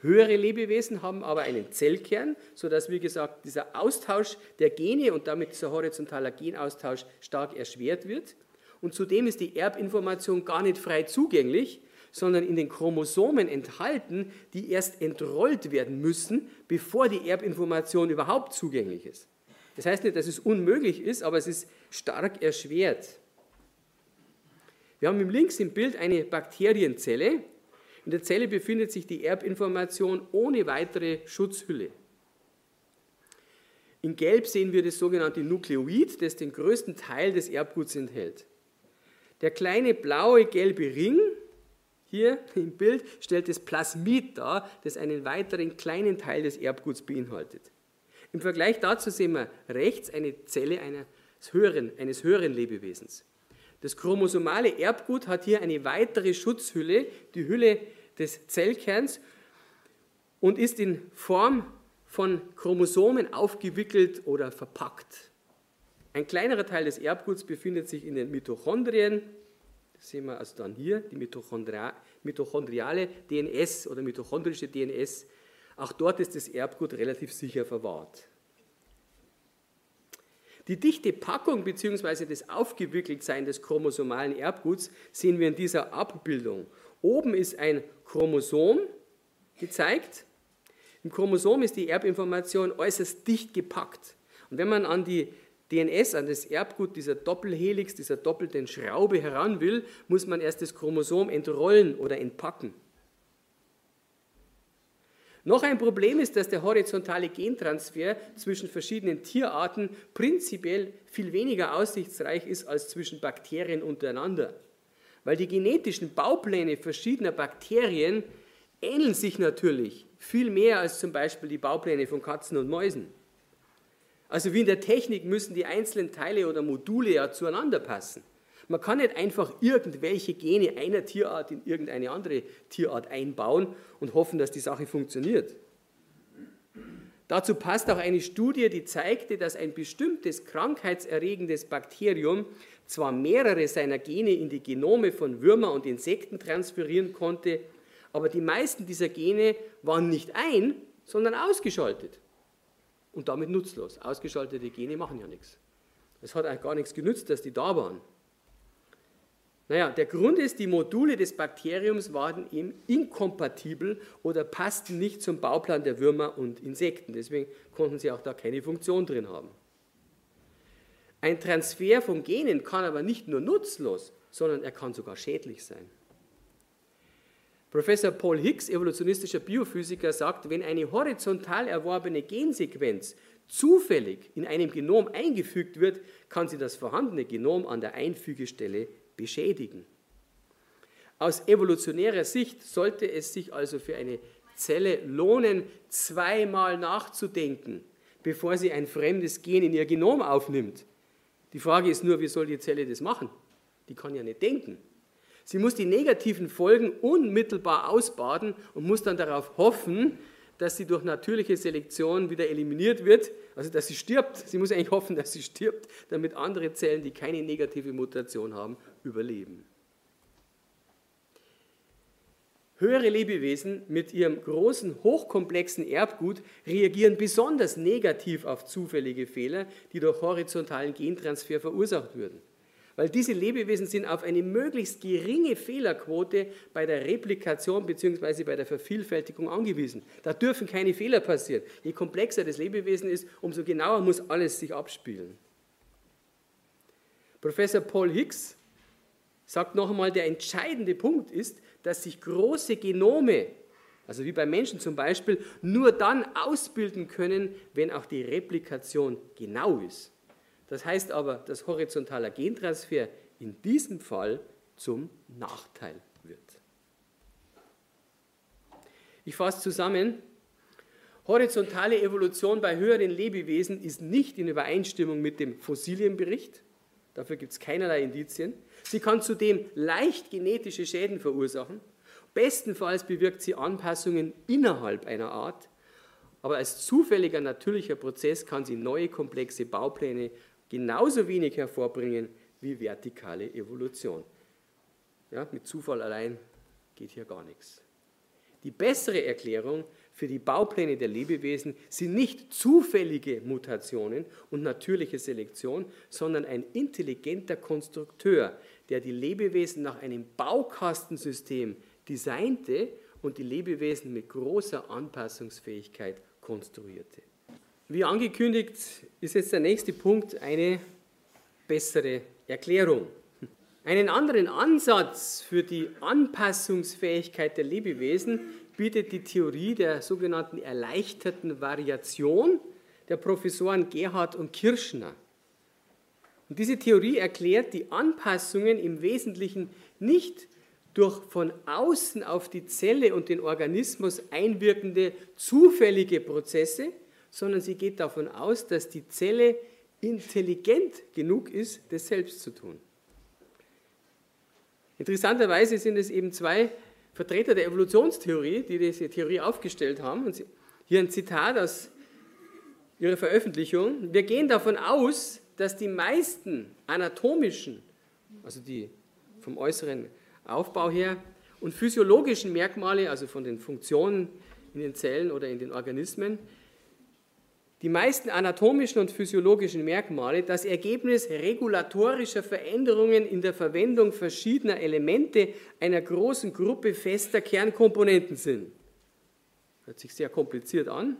Höhere Lebewesen haben aber einen Zellkern, sodass, wie gesagt, dieser Austausch der Gene und damit dieser horizontale Genaustausch stark erschwert wird. Und zudem ist die Erbinformation gar nicht frei zugänglich, sondern in den Chromosomen enthalten, die erst entrollt werden müssen, bevor die Erbinformation überhaupt zugänglich ist. Das heißt nicht, dass es unmöglich ist, aber es ist stark erschwert. Wir haben links im Bild eine Bakterienzelle. In der Zelle befindet sich die Erbinformation ohne weitere Schutzhülle. In Gelb sehen wir das sogenannte Nukleoid, das den größten Teil des Erbguts enthält. Der kleine blaue gelbe Ring hier im Bild stellt das Plasmid dar, das einen weiteren kleinen Teil des Erbguts beinhaltet. Im Vergleich dazu sehen wir rechts eine Zelle eines höheren, eines höheren Lebewesens. Das chromosomale Erbgut hat hier eine weitere Schutzhülle, die Hülle des Zellkerns, und ist in Form von Chromosomen aufgewickelt oder verpackt. Ein kleinerer Teil des Erbguts befindet sich in den Mitochondrien. Das sehen wir also dann hier, die mitochondriale DNS oder mitochondrische DNS. Auch dort ist das Erbgut relativ sicher verwahrt. Die dichte Packung bzw. das Aufgewickeltsein des chromosomalen Erbguts sehen wir in dieser Abbildung. Oben ist ein Chromosom gezeigt. Im Chromosom ist die Erbinformation äußerst dicht gepackt. Und wenn man an die DNS, an das Erbgut dieser Doppelhelix, dieser doppelten Schraube heran will, muss man erst das Chromosom entrollen oder entpacken. Noch ein Problem ist, dass der horizontale Gentransfer zwischen verschiedenen Tierarten prinzipiell viel weniger aussichtsreich ist als zwischen Bakterien untereinander. Weil die genetischen Baupläne verschiedener Bakterien ähneln sich natürlich viel mehr als zum Beispiel die Baupläne von Katzen und Mäusen. Also wie in der Technik müssen die einzelnen Teile oder Module ja zueinander passen. Man kann nicht einfach irgendwelche Gene einer Tierart in irgendeine andere Tierart einbauen und hoffen, dass die Sache funktioniert. Dazu passt auch eine Studie, die zeigte, dass ein bestimmtes krankheitserregendes Bakterium zwar mehrere seiner Gene in die Genome von Würmer und Insekten transferieren konnte, aber die meisten dieser Gene waren nicht ein, sondern ausgeschaltet und damit nutzlos. Ausgeschaltete Gene machen ja nichts. Es hat eigentlich gar nichts genützt, dass die da waren. Naja, der Grund ist, die Module des Bakteriums waren eben inkompatibel oder passten nicht zum Bauplan der Würmer und Insekten. Deswegen konnten sie auch da keine Funktion drin haben. Ein Transfer von Genen kann aber nicht nur nutzlos, sondern er kann sogar schädlich sein. Professor Paul Hicks, evolutionistischer Biophysiker, sagt, wenn eine horizontal erworbene Gensequenz zufällig in einem Genom eingefügt wird, kann sie das vorhandene Genom an der Einfügestelle beschädigen. Aus evolutionärer Sicht sollte es sich also für eine Zelle lohnen, zweimal nachzudenken, bevor sie ein fremdes Gen in ihr Genom aufnimmt. Die Frage ist nur, wie soll die Zelle das machen? Die kann ja nicht denken. Sie muss die negativen Folgen unmittelbar ausbaden und muss dann darauf hoffen, dass sie durch natürliche Selektion wieder eliminiert wird, also dass sie stirbt. Sie muss eigentlich hoffen, dass sie stirbt, damit andere Zellen, die keine negative Mutation haben, überleben. Höhere Lebewesen mit ihrem großen, hochkomplexen Erbgut reagieren besonders negativ auf zufällige Fehler, die durch horizontalen Gentransfer verursacht würden weil diese Lebewesen sind auf eine möglichst geringe Fehlerquote bei der Replikation bzw. bei der Vervielfältigung angewiesen. Da dürfen keine Fehler passieren. Je komplexer das Lebewesen ist, umso genauer muss alles sich abspielen. Professor Paul Hicks sagt noch einmal, der entscheidende Punkt ist, dass sich große Genome, also wie beim Menschen zum Beispiel, nur dann ausbilden können, wenn auch die Replikation genau ist. Das heißt aber, dass horizontaler Gentransfer in diesem Fall zum Nachteil wird. Ich fasse zusammen. Horizontale Evolution bei höheren Lebewesen ist nicht in Übereinstimmung mit dem Fossilienbericht. Dafür gibt es keinerlei Indizien. Sie kann zudem leicht genetische Schäden verursachen. Bestenfalls bewirkt sie Anpassungen innerhalb einer Art. Aber als zufälliger natürlicher Prozess kann sie neue komplexe Baupläne genauso wenig hervorbringen wie vertikale Evolution. Ja, mit Zufall allein geht hier gar nichts. Die bessere Erklärung für die Baupläne der Lebewesen sind nicht zufällige Mutationen und natürliche Selektion, sondern ein intelligenter Konstrukteur, der die Lebewesen nach einem Baukastensystem designte und die Lebewesen mit großer Anpassungsfähigkeit konstruierte. Wie angekündigt ist jetzt der nächste Punkt eine bessere Erklärung. Einen anderen Ansatz für die Anpassungsfähigkeit der Lebewesen bietet die Theorie der sogenannten erleichterten Variation der Professoren Gerhard und Kirschner. Und diese Theorie erklärt die Anpassungen im Wesentlichen nicht durch von außen auf die Zelle und den Organismus einwirkende zufällige Prozesse, sondern sie geht davon aus, dass die Zelle intelligent genug ist, das selbst zu tun. Interessanterweise sind es eben zwei Vertreter der Evolutionstheorie, die diese Theorie aufgestellt haben. Und hier ein Zitat aus ihrer Veröffentlichung. Wir gehen davon aus, dass die meisten anatomischen, also die vom äußeren Aufbau her, und physiologischen Merkmale, also von den Funktionen in den Zellen oder in den Organismen, die meisten anatomischen und physiologischen Merkmale das Ergebnis regulatorischer Veränderungen in der Verwendung verschiedener Elemente einer großen Gruppe fester Kernkomponenten sind. Hört sich sehr kompliziert an.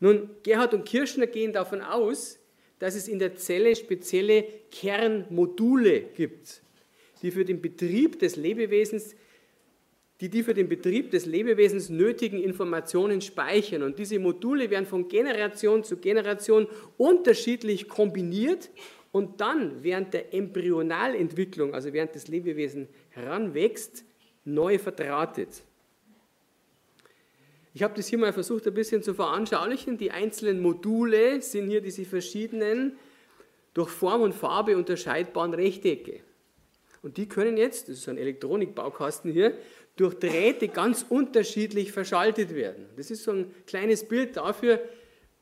Nun, Gerhard und Kirschner gehen davon aus, dass es in der Zelle spezielle Kernmodule gibt, die für den Betrieb des Lebewesens die die für den Betrieb des Lebewesens nötigen Informationen speichern. Und diese Module werden von Generation zu Generation unterschiedlich kombiniert und dann während der Embryonalentwicklung, also während das Lebewesen heranwächst, neu verdrahtet. Ich habe das hier mal versucht ein bisschen zu veranschaulichen. Die einzelnen Module sind hier diese verschiedenen durch Form und Farbe unterscheidbaren Rechtecke. Und die können jetzt, das ist ein Elektronikbaukasten hier, durch Drähte ganz unterschiedlich verschaltet werden. Das ist so ein kleines Bild dafür,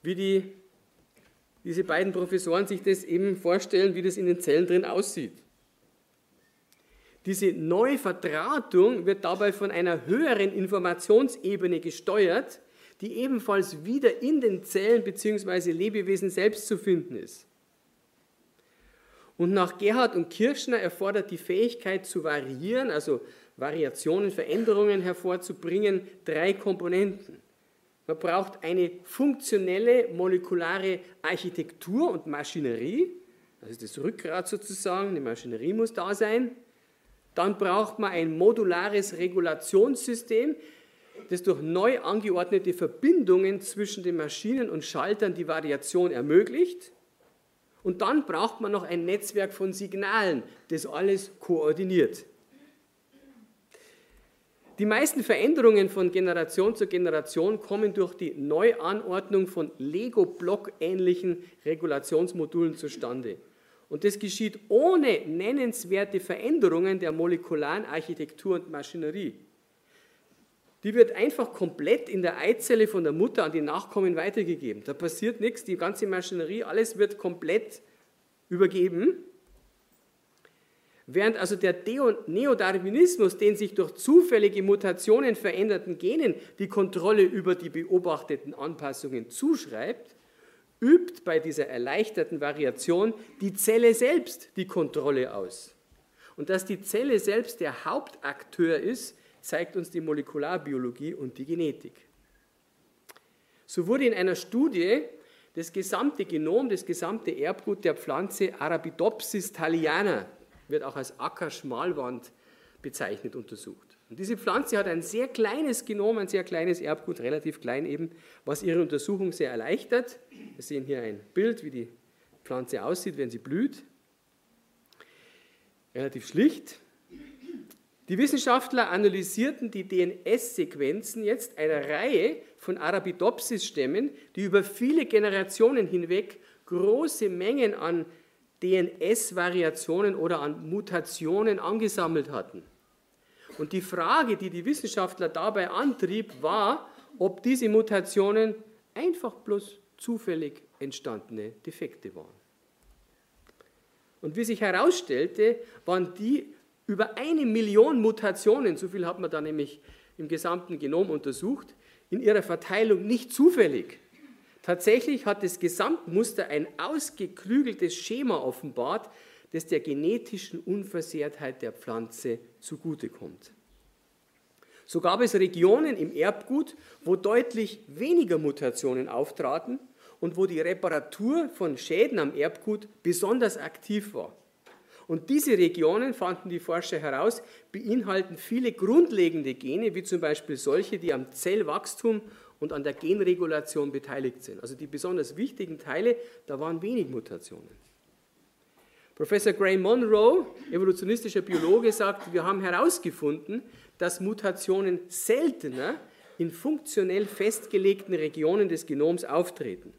wie die, diese beiden Professoren sich das eben vorstellen, wie das in den Zellen drin aussieht. Diese Neuverdrahtung wird dabei von einer höheren Informationsebene gesteuert, die ebenfalls wieder in den Zellen bzw. Lebewesen selbst zu finden ist. Und nach Gerhard und Kirschner erfordert die Fähigkeit zu variieren, also Variationen, Veränderungen hervorzubringen, drei Komponenten. Man braucht eine funktionelle molekulare Architektur und Maschinerie, ist das Rückgrat sozusagen, die Maschinerie muss da sein. Dann braucht man ein modulares Regulationssystem, das durch neu angeordnete Verbindungen zwischen den Maschinen und Schaltern die Variation ermöglicht. Und dann braucht man noch ein Netzwerk von Signalen, das alles koordiniert. Die meisten Veränderungen von Generation zu Generation kommen durch die Neuanordnung von Lego-Block-ähnlichen Regulationsmodulen zustande. Und das geschieht ohne nennenswerte Veränderungen der molekularen Architektur und Maschinerie. Die wird einfach komplett in der Eizelle von der Mutter an die Nachkommen weitergegeben. Da passiert nichts, die ganze Maschinerie, alles wird komplett übergeben. Während also der Neodarwinismus den sich durch zufällige Mutationen veränderten Genen die Kontrolle über die beobachteten Anpassungen zuschreibt, übt bei dieser erleichterten Variation die Zelle selbst die Kontrolle aus. Und dass die Zelle selbst der Hauptakteur ist, zeigt uns die Molekularbiologie und die Genetik. So wurde in einer Studie das gesamte Genom, das gesamte Erbgut der Pflanze Arabidopsis thaliana wird auch als Ackerschmalwand bezeichnet, untersucht. Und diese Pflanze hat ein sehr kleines Genom, ein sehr kleines Erbgut, relativ klein eben, was ihre Untersuchung sehr erleichtert. Wir sehen hier ein Bild, wie die Pflanze aussieht, wenn sie blüht. Relativ schlicht. Die Wissenschaftler analysierten die DNS-Sequenzen jetzt einer Reihe von Arabidopsis-Stämmen, die über viele Generationen hinweg große Mengen an DNS-Variationen oder an Mutationen angesammelt hatten. Und die Frage, die die Wissenschaftler dabei antrieb, war, ob diese Mutationen einfach bloß zufällig entstandene Defekte waren. Und wie sich herausstellte, waren die über eine Million Mutationen, so viel hat man da nämlich im gesamten Genom untersucht, in ihrer Verteilung nicht zufällig. Tatsächlich hat das Gesamtmuster ein ausgeklügeltes Schema offenbart, das der genetischen Unversehrtheit der Pflanze zugutekommt. So gab es Regionen im Erbgut, wo deutlich weniger Mutationen auftraten und wo die Reparatur von Schäden am Erbgut besonders aktiv war. Und diese Regionen, fanden die Forscher heraus, beinhalten viele grundlegende Gene, wie zum Beispiel solche, die am Zellwachstum und an der Genregulation beteiligt sind. Also die besonders wichtigen Teile, da waren wenig Mutationen. Professor Gray Monroe, evolutionistischer Biologe, sagt, wir haben herausgefunden, dass Mutationen seltener in funktionell festgelegten Regionen des Genoms auftreten.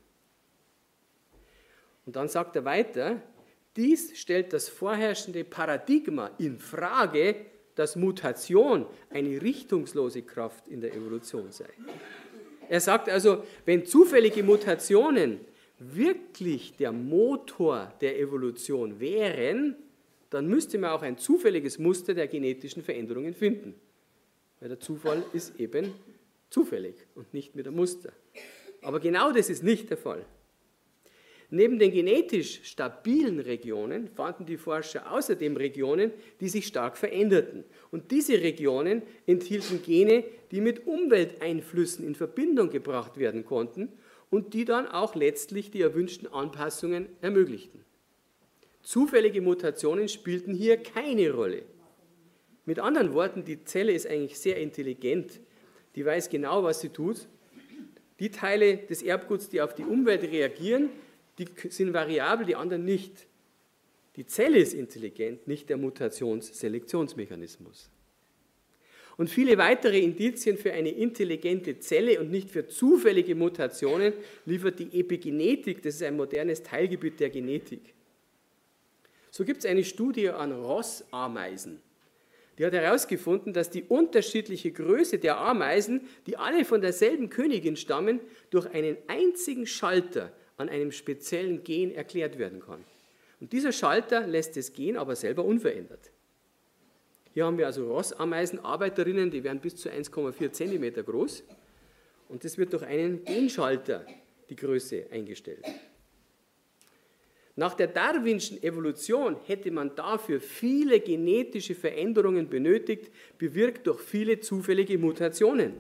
Und dann sagt er weiter, dies stellt das vorherrschende Paradigma in Frage, dass Mutation eine richtungslose Kraft in der Evolution sei. Er sagt also, wenn zufällige Mutationen wirklich der Motor der Evolution wären, dann müsste man auch ein zufälliges Muster der genetischen Veränderungen finden. Weil der Zufall ist eben zufällig und nicht mit einem Muster. Aber genau das ist nicht der Fall. Neben den genetisch stabilen Regionen fanden die Forscher außerdem Regionen, die sich stark veränderten. Und diese Regionen enthielten Gene, die mit Umwelteinflüssen in Verbindung gebracht werden konnten und die dann auch letztlich die erwünschten Anpassungen ermöglichten. Zufällige Mutationen spielten hier keine Rolle. Mit anderen Worten, die Zelle ist eigentlich sehr intelligent. Die weiß genau, was sie tut. Die Teile des Erbguts, die auf die Umwelt reagieren, die sind variabel, die anderen nicht. Die Zelle ist intelligent, nicht der Mutationsselektionsmechanismus. Und viele weitere Indizien für eine intelligente Zelle und nicht für zufällige Mutationen liefert die Epigenetik, das ist ein modernes Teilgebiet der Genetik. So gibt es eine Studie an Rossameisen. Die hat herausgefunden, dass die unterschiedliche Größe der Ameisen, die alle von derselben Königin stammen, durch einen einzigen Schalter an einem speziellen Gen erklärt werden kann. Und dieser Schalter lässt das Gen aber selber unverändert. Hier haben wir also Rossameisenarbeiterinnen, die werden bis zu 1,4 cm groß. Und das wird durch einen Genschalter die Größe eingestellt. Nach der Darwinschen Evolution hätte man dafür viele genetische Veränderungen benötigt, bewirkt durch viele zufällige Mutationen.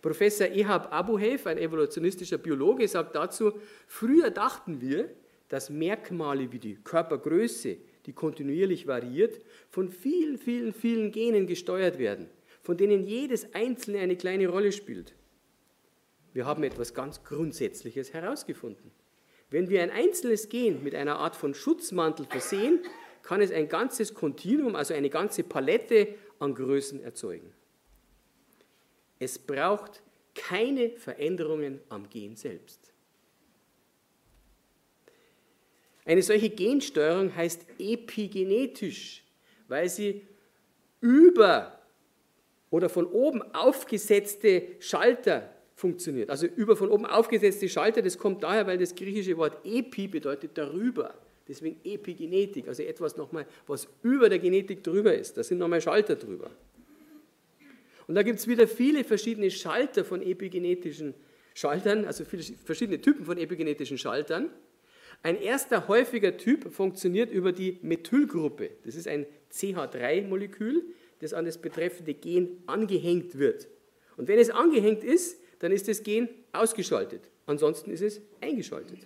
Professor Ehab Abuhef, ein evolutionistischer Biologe, sagt dazu, früher dachten wir, dass Merkmale wie die Körpergröße, die kontinuierlich variiert, von vielen, vielen, vielen Genen gesteuert werden, von denen jedes einzelne eine kleine Rolle spielt. Wir haben etwas ganz Grundsätzliches herausgefunden. Wenn wir ein einzelnes Gen mit einer Art von Schutzmantel versehen, kann es ein ganzes Kontinuum, also eine ganze Palette an Größen erzeugen. Es braucht keine Veränderungen am Gen selbst. Eine solche Gensteuerung heißt epigenetisch, weil sie über oder von oben aufgesetzte Schalter funktioniert. Also über von oben aufgesetzte Schalter, das kommt daher, weil das griechische Wort epi bedeutet darüber. Deswegen Epigenetik, also etwas nochmal, was über der Genetik drüber ist. Da sind nochmal Schalter drüber. Und da gibt es wieder viele verschiedene Schalter von epigenetischen Schaltern, also viele verschiedene Typen von epigenetischen Schaltern. Ein erster häufiger Typ funktioniert über die Methylgruppe. Das ist ein CH3-Molekül, das an das betreffende Gen angehängt wird. Und wenn es angehängt ist, dann ist das Gen ausgeschaltet. Ansonsten ist es eingeschaltet.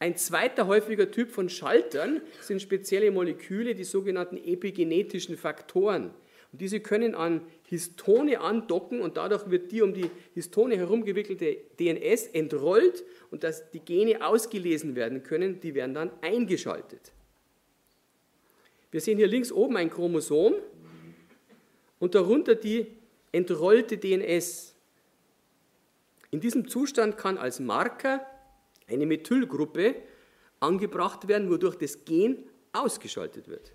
Ein zweiter häufiger Typ von Schaltern sind spezielle Moleküle, die sogenannten epigenetischen Faktoren. Und diese können an Histone andocken und dadurch wird die um die Histone herumgewickelte DNS entrollt und dass die Gene ausgelesen werden können, die werden dann eingeschaltet. Wir sehen hier links oben ein Chromosom und darunter die entrollte DNS. In diesem Zustand kann als Marker eine Methylgruppe angebracht werden, wodurch das Gen ausgeschaltet wird.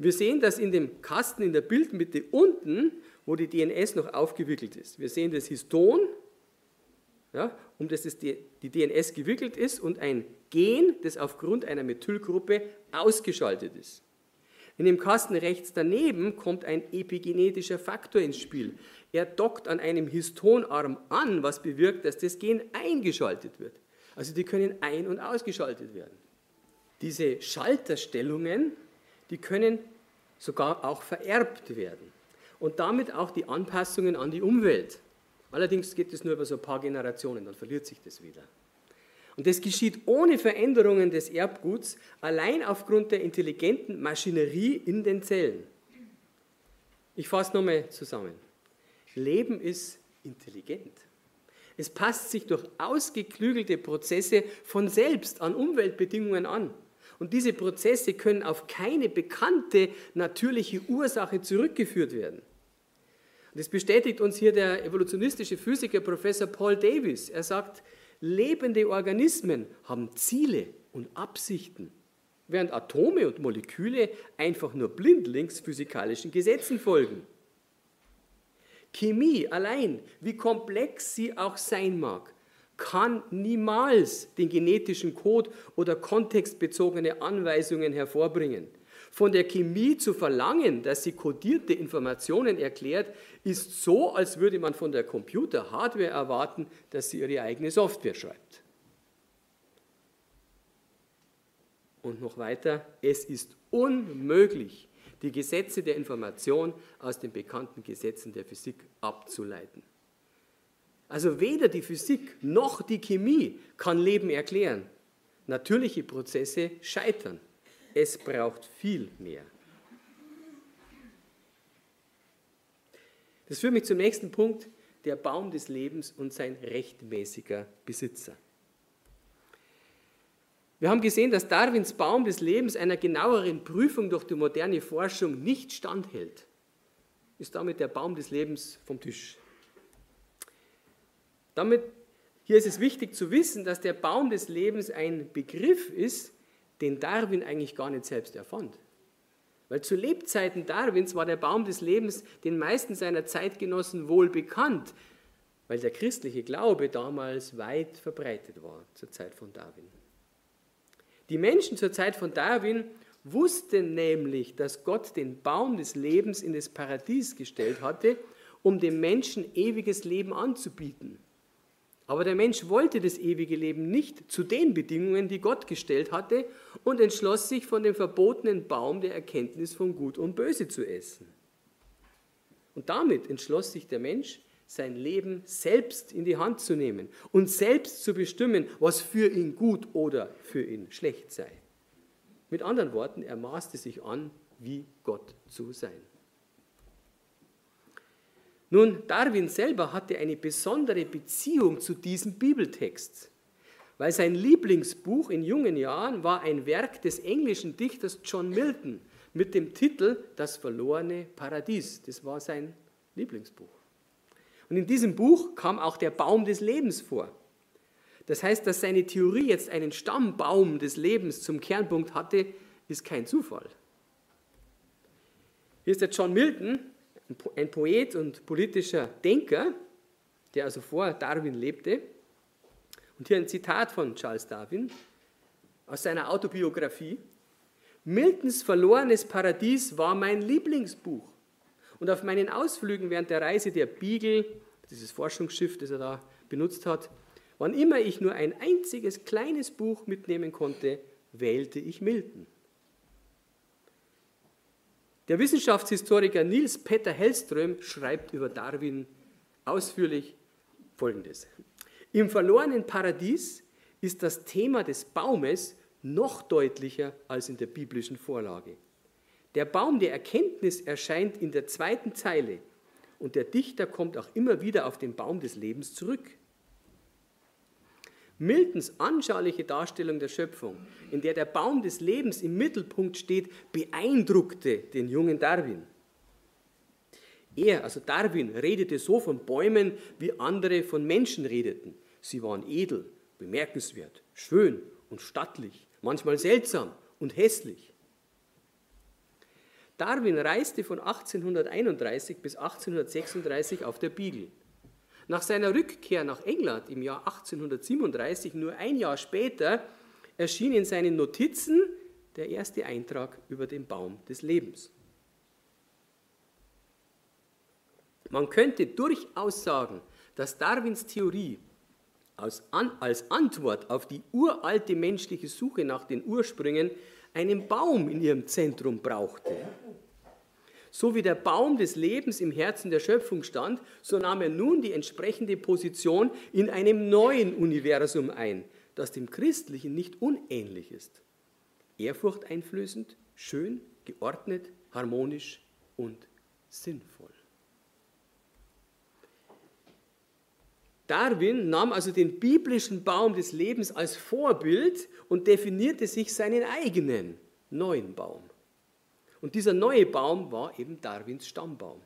Wir sehen das in dem Kasten in der Bildmitte unten, wo die DNS noch aufgewickelt ist. Wir sehen das Histon, ja, um das die DNS gewickelt ist, und ein Gen, das aufgrund einer Methylgruppe ausgeschaltet ist. In dem Kasten rechts daneben kommt ein epigenetischer Faktor ins Spiel. Er dockt an einem Histonarm an, was bewirkt, dass das Gen eingeschaltet wird. Also die können ein- und ausgeschaltet werden. Diese Schalterstellungen, die können sogar auch vererbt werden und damit auch die Anpassungen an die Umwelt. Allerdings geht es nur über so ein paar Generationen, dann verliert sich das wieder. Und das geschieht ohne Veränderungen des Erbguts, allein aufgrund der intelligenten Maschinerie in den Zellen. Ich fasse nochmal zusammen. Leben ist intelligent. Es passt sich durch ausgeklügelte Prozesse von selbst an Umweltbedingungen an. Und diese Prozesse können auf keine bekannte natürliche Ursache zurückgeführt werden. Und das bestätigt uns hier der evolutionistische Physiker Professor Paul Davis. Er sagt, lebende Organismen haben Ziele und Absichten, während Atome und Moleküle einfach nur blindlings physikalischen Gesetzen folgen. Chemie allein, wie komplex sie auch sein mag, kann niemals den genetischen Code oder kontextbezogene Anweisungen hervorbringen. Von der Chemie zu verlangen, dass sie kodierte Informationen erklärt, ist so, als würde man von der Computer-Hardware erwarten, dass sie ihre eigene Software schreibt. Und noch weiter, es ist unmöglich, die Gesetze der Information aus den bekannten Gesetzen der Physik abzuleiten. Also weder die Physik noch die Chemie kann Leben erklären. Natürliche Prozesse scheitern. Es braucht viel mehr. Das führt mich zum nächsten Punkt, der Baum des Lebens und sein rechtmäßiger Besitzer. Wir haben gesehen, dass Darwins Baum des Lebens einer genaueren Prüfung durch die moderne Forschung nicht standhält. Ist damit der Baum des Lebens vom Tisch. Damit, hier ist es wichtig zu wissen, dass der Baum des Lebens ein Begriff ist, den Darwin eigentlich gar nicht selbst erfand. Weil zu Lebzeiten Darwins war der Baum des Lebens den meisten seiner Zeitgenossen wohl bekannt, weil der christliche Glaube damals weit verbreitet war zur Zeit von Darwin. Die Menschen zur Zeit von Darwin wussten nämlich, dass Gott den Baum des Lebens in das Paradies gestellt hatte, um dem Menschen ewiges Leben anzubieten. Aber der Mensch wollte das ewige Leben nicht zu den Bedingungen, die Gott gestellt hatte, und entschloss sich, von dem verbotenen Baum der Erkenntnis von Gut und Böse zu essen. Und damit entschloss sich der Mensch, sein Leben selbst in die Hand zu nehmen und selbst zu bestimmen, was für ihn gut oder für ihn schlecht sei. Mit anderen Worten, er maßte sich an, wie Gott zu sein. Nun, Darwin selber hatte eine besondere Beziehung zu diesem Bibeltext, weil sein Lieblingsbuch in jungen Jahren war ein Werk des englischen Dichters John Milton mit dem Titel Das verlorene Paradies. Das war sein Lieblingsbuch. Und in diesem Buch kam auch der Baum des Lebens vor. Das heißt, dass seine Theorie jetzt einen Stammbaum des Lebens zum Kernpunkt hatte, ist kein Zufall. Hier ist der John Milton, ein Poet und politischer Denker, der also vor Darwin lebte. Und hier ein Zitat von Charles Darwin aus seiner Autobiografie. Miltons verlorenes Paradies war mein Lieblingsbuch. Und auf meinen Ausflügen während der Reise der Beagle, dieses Forschungsschiff, das er da benutzt hat, wann immer ich nur ein einziges kleines Buch mitnehmen konnte, wählte ich Milton. Der Wissenschaftshistoriker Nils Petter Hellström schreibt über Darwin ausführlich Folgendes. Im verlorenen Paradies ist das Thema des Baumes noch deutlicher als in der biblischen Vorlage. Der Baum der Erkenntnis erscheint in der zweiten Zeile und der Dichter kommt auch immer wieder auf den Baum des Lebens zurück. Miltons anschauliche Darstellung der Schöpfung, in der der Baum des Lebens im Mittelpunkt steht, beeindruckte den jungen Darwin. Er, also Darwin, redete so von Bäumen, wie andere von Menschen redeten. Sie waren edel, bemerkenswert, schön und stattlich, manchmal seltsam und hässlich. Darwin reiste von 1831 bis 1836 auf der Beagle. Nach seiner Rückkehr nach England im Jahr 1837, nur ein Jahr später, erschien in seinen Notizen der erste Eintrag über den Baum des Lebens. Man könnte durchaus sagen, dass Darwins Theorie als, Antwort auf die uralte menschliche Suche nach den Ursprüngen einen Baum in ihrem Zentrum brauchte. So wie der Baum des Lebens im Herzen der Schöpfung stand, so nahm er nun die entsprechende Position in einem neuen Universum ein, das dem Christlichen nicht unähnlich ist. Ehrfurchteinflößend, schön, geordnet, harmonisch und sinnvoll. Darwin nahm also den biblischen Baum des Lebens als Vorbild und definierte sich seinen eigenen neuen Baum. Und dieser neue Baum war eben Darwins Stammbaum.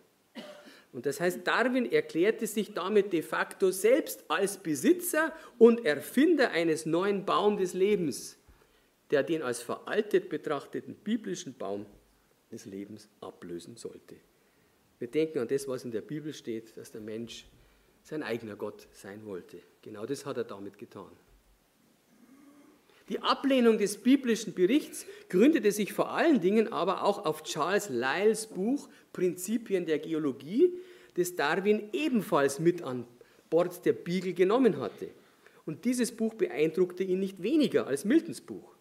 Und das heißt, Darwin erklärte sich damit de facto selbst als Besitzer und Erfinder eines neuen Baums des Lebens, der den als veraltet betrachteten biblischen Baum des Lebens ablösen sollte. Wir denken an das, was in der Bibel steht, dass der Mensch sein eigener Gott sein wollte. Genau das hat er damit getan. Die Ablehnung des biblischen Berichts gründete sich vor allen Dingen aber auch auf Charles Lyells Buch Prinzipien der Geologie, das Darwin ebenfalls mit an Bord der Beagle genommen hatte. Und dieses Buch beeindruckte ihn nicht weniger als Miltons Buch.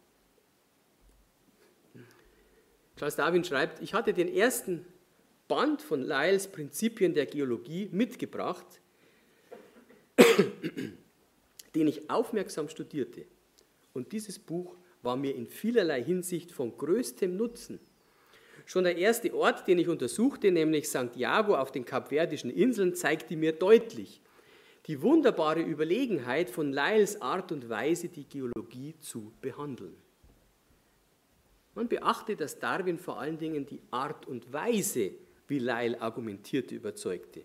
Charles Darwin schreibt, ich hatte den ersten Band von Lyells Prinzipien der Geologie mitgebracht, [COUGHS] den ich aufmerksam studierte. Und dieses Buch war mir in vielerlei Hinsicht von größtem Nutzen. Schon der erste Ort, den ich untersuchte, nämlich Santiago auf den Kapverdischen Inseln, zeigte mir deutlich die wunderbare Überlegenheit von Lyells Art und Weise, die Geologie zu behandeln. Man beachte, dass Darwin vor allen Dingen die Art und Weise, wie Lyle argumentierte, überzeugte.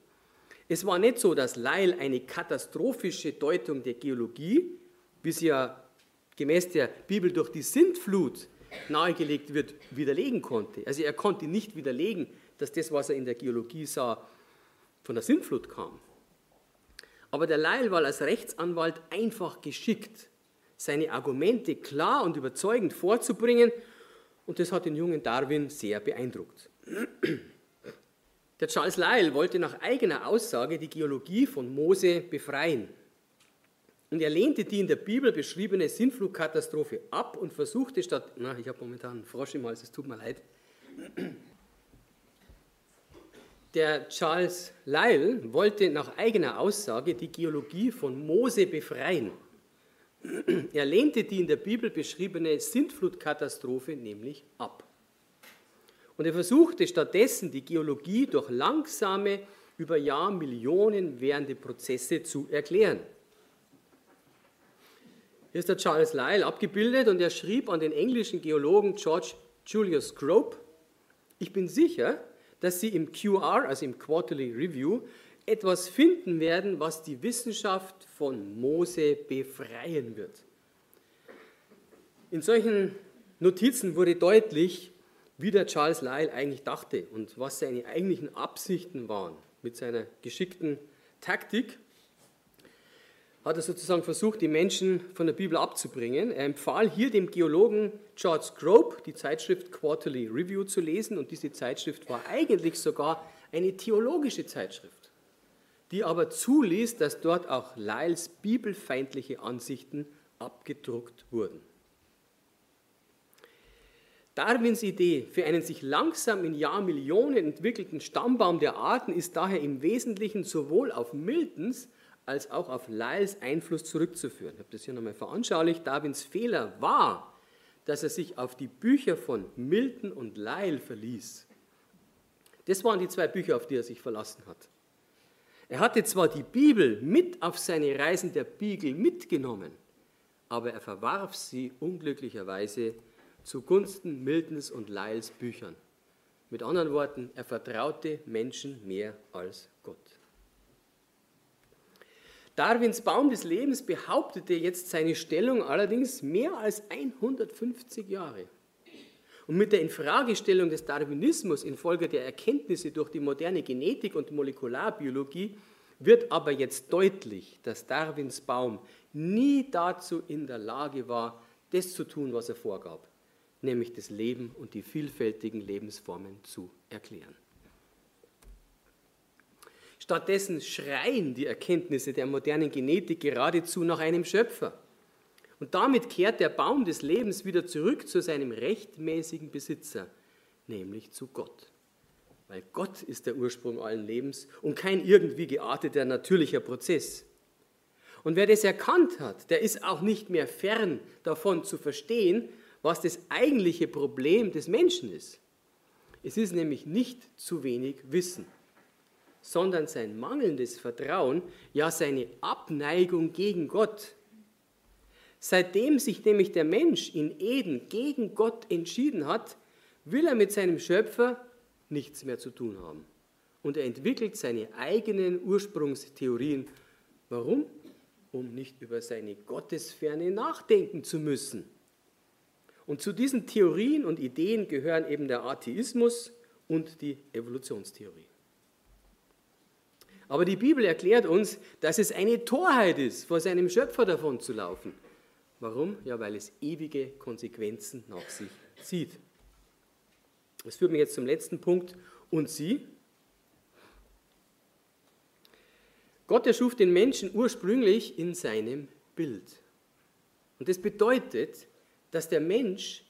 Es war nicht so, dass Lyle eine katastrophische Deutung der Geologie, wie sie ja gemäß der Bibel durch die Sintflut nahegelegt wird, widerlegen konnte. Also er konnte nicht widerlegen, dass das, was er in der Geologie sah, von der Sintflut kam. Aber der Lyle war als Rechtsanwalt einfach geschickt, seine Argumente klar und überzeugend vorzubringen und das hat den jungen Darwin sehr beeindruckt. Der Charles Lyell wollte nach eigener Aussage die Geologie von Mose befreien. Und er lehnte die in der Bibel beschriebene Sintflutkatastrophe ab und versuchte statt, na, ich habe momentan einen Frosch im Hals, es tut mir leid. Der Charles Lyell wollte nach eigener Aussage die Geologie von Mose befreien. Er lehnte die in der Bibel beschriebene Sintflutkatastrophe nämlich ab. Und er versuchte stattdessen die Geologie durch langsame, über Jahrmillionen währende Prozesse zu erklären. Hier ist der Charles Lyell abgebildet und er schrieb an den englischen Geologen George Julius Grope, ich bin sicher, dass Sie im QR, also im Quarterly Review, etwas finden werden, was die Wissenschaft von Mose befreien wird. In solchen Notizen wurde deutlich, wie der Charles Lyell eigentlich dachte und was seine eigentlichen Absichten waren mit seiner geschickten Taktik hat er sozusagen versucht, die Menschen von der Bibel abzubringen. Er empfahl hier dem Geologen George Grope, die Zeitschrift Quarterly Review zu lesen. Und diese Zeitschrift war eigentlich sogar eine theologische Zeitschrift, die aber zuließ, dass dort auch Lyells bibelfeindliche Ansichten abgedruckt wurden. Darwins Idee für einen sich langsam in Jahrmillionen entwickelten Stammbaum der Arten ist daher im Wesentlichen sowohl auf Miltons als auch auf Lyells Einfluss zurückzuführen. Ich habe das hier nochmal veranschaulicht. Darwins Fehler war, dass er sich auf die Bücher von Milton und Lyle verließ. Das waren die zwei Bücher, auf die er sich verlassen hat. Er hatte zwar die Bibel mit auf seine Reisen der Beagle mitgenommen, aber er verwarf sie unglücklicherweise zugunsten Miltons und Lyles Büchern. Mit anderen Worten, er vertraute Menschen mehr als Gott. Darwins Baum des Lebens behauptete jetzt seine Stellung allerdings mehr als 150 Jahre. Und mit der Infragestellung des Darwinismus infolge der Erkenntnisse durch die moderne Genetik und Molekularbiologie wird aber jetzt deutlich, dass Darwins Baum nie dazu in der Lage war, das zu tun, was er vorgab, nämlich das Leben und die vielfältigen Lebensformen zu erklären. Stattdessen schreien die Erkenntnisse der modernen Genetik geradezu nach einem Schöpfer. Und damit kehrt der Baum des Lebens wieder zurück zu seinem rechtmäßigen Besitzer, nämlich zu Gott. Weil Gott ist der Ursprung allen Lebens und kein irgendwie gearteter natürlicher Prozess. Und wer das erkannt hat, der ist auch nicht mehr fern davon zu verstehen, was das eigentliche Problem des Menschen ist. Es ist nämlich nicht zu wenig Wissen sondern sein mangelndes Vertrauen, ja seine Abneigung gegen Gott. Seitdem sich nämlich der Mensch in Eden gegen Gott entschieden hat, will er mit seinem Schöpfer nichts mehr zu tun haben. Und er entwickelt seine eigenen Ursprungstheorien. Warum? Um nicht über seine Gottesferne nachdenken zu müssen. Und zu diesen Theorien und Ideen gehören eben der Atheismus und die Evolutionstheorie. Aber die Bibel erklärt uns, dass es eine Torheit ist, vor seinem Schöpfer davon zu laufen. Warum? Ja, weil es ewige Konsequenzen nach sich zieht. Das führt mich jetzt zum letzten Punkt. Und sie? Gott erschuf den Menschen ursprünglich in seinem Bild. Und das bedeutet, dass der Mensch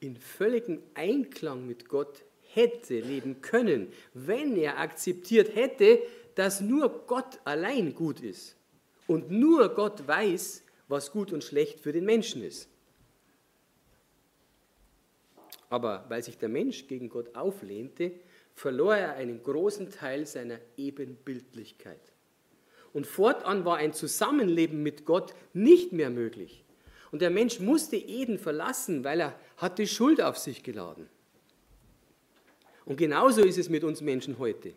in völligem Einklang mit Gott hätte leben können, wenn er akzeptiert hätte, dass nur Gott allein gut ist und nur Gott weiß, was gut und schlecht für den Menschen ist. Aber weil sich der Mensch gegen Gott auflehnte, verlor er einen großen Teil seiner Ebenbildlichkeit. Und fortan war ein Zusammenleben mit Gott nicht mehr möglich. Und der Mensch musste Eden verlassen, weil er hatte Schuld auf sich geladen. Und genauso ist es mit uns Menschen heute.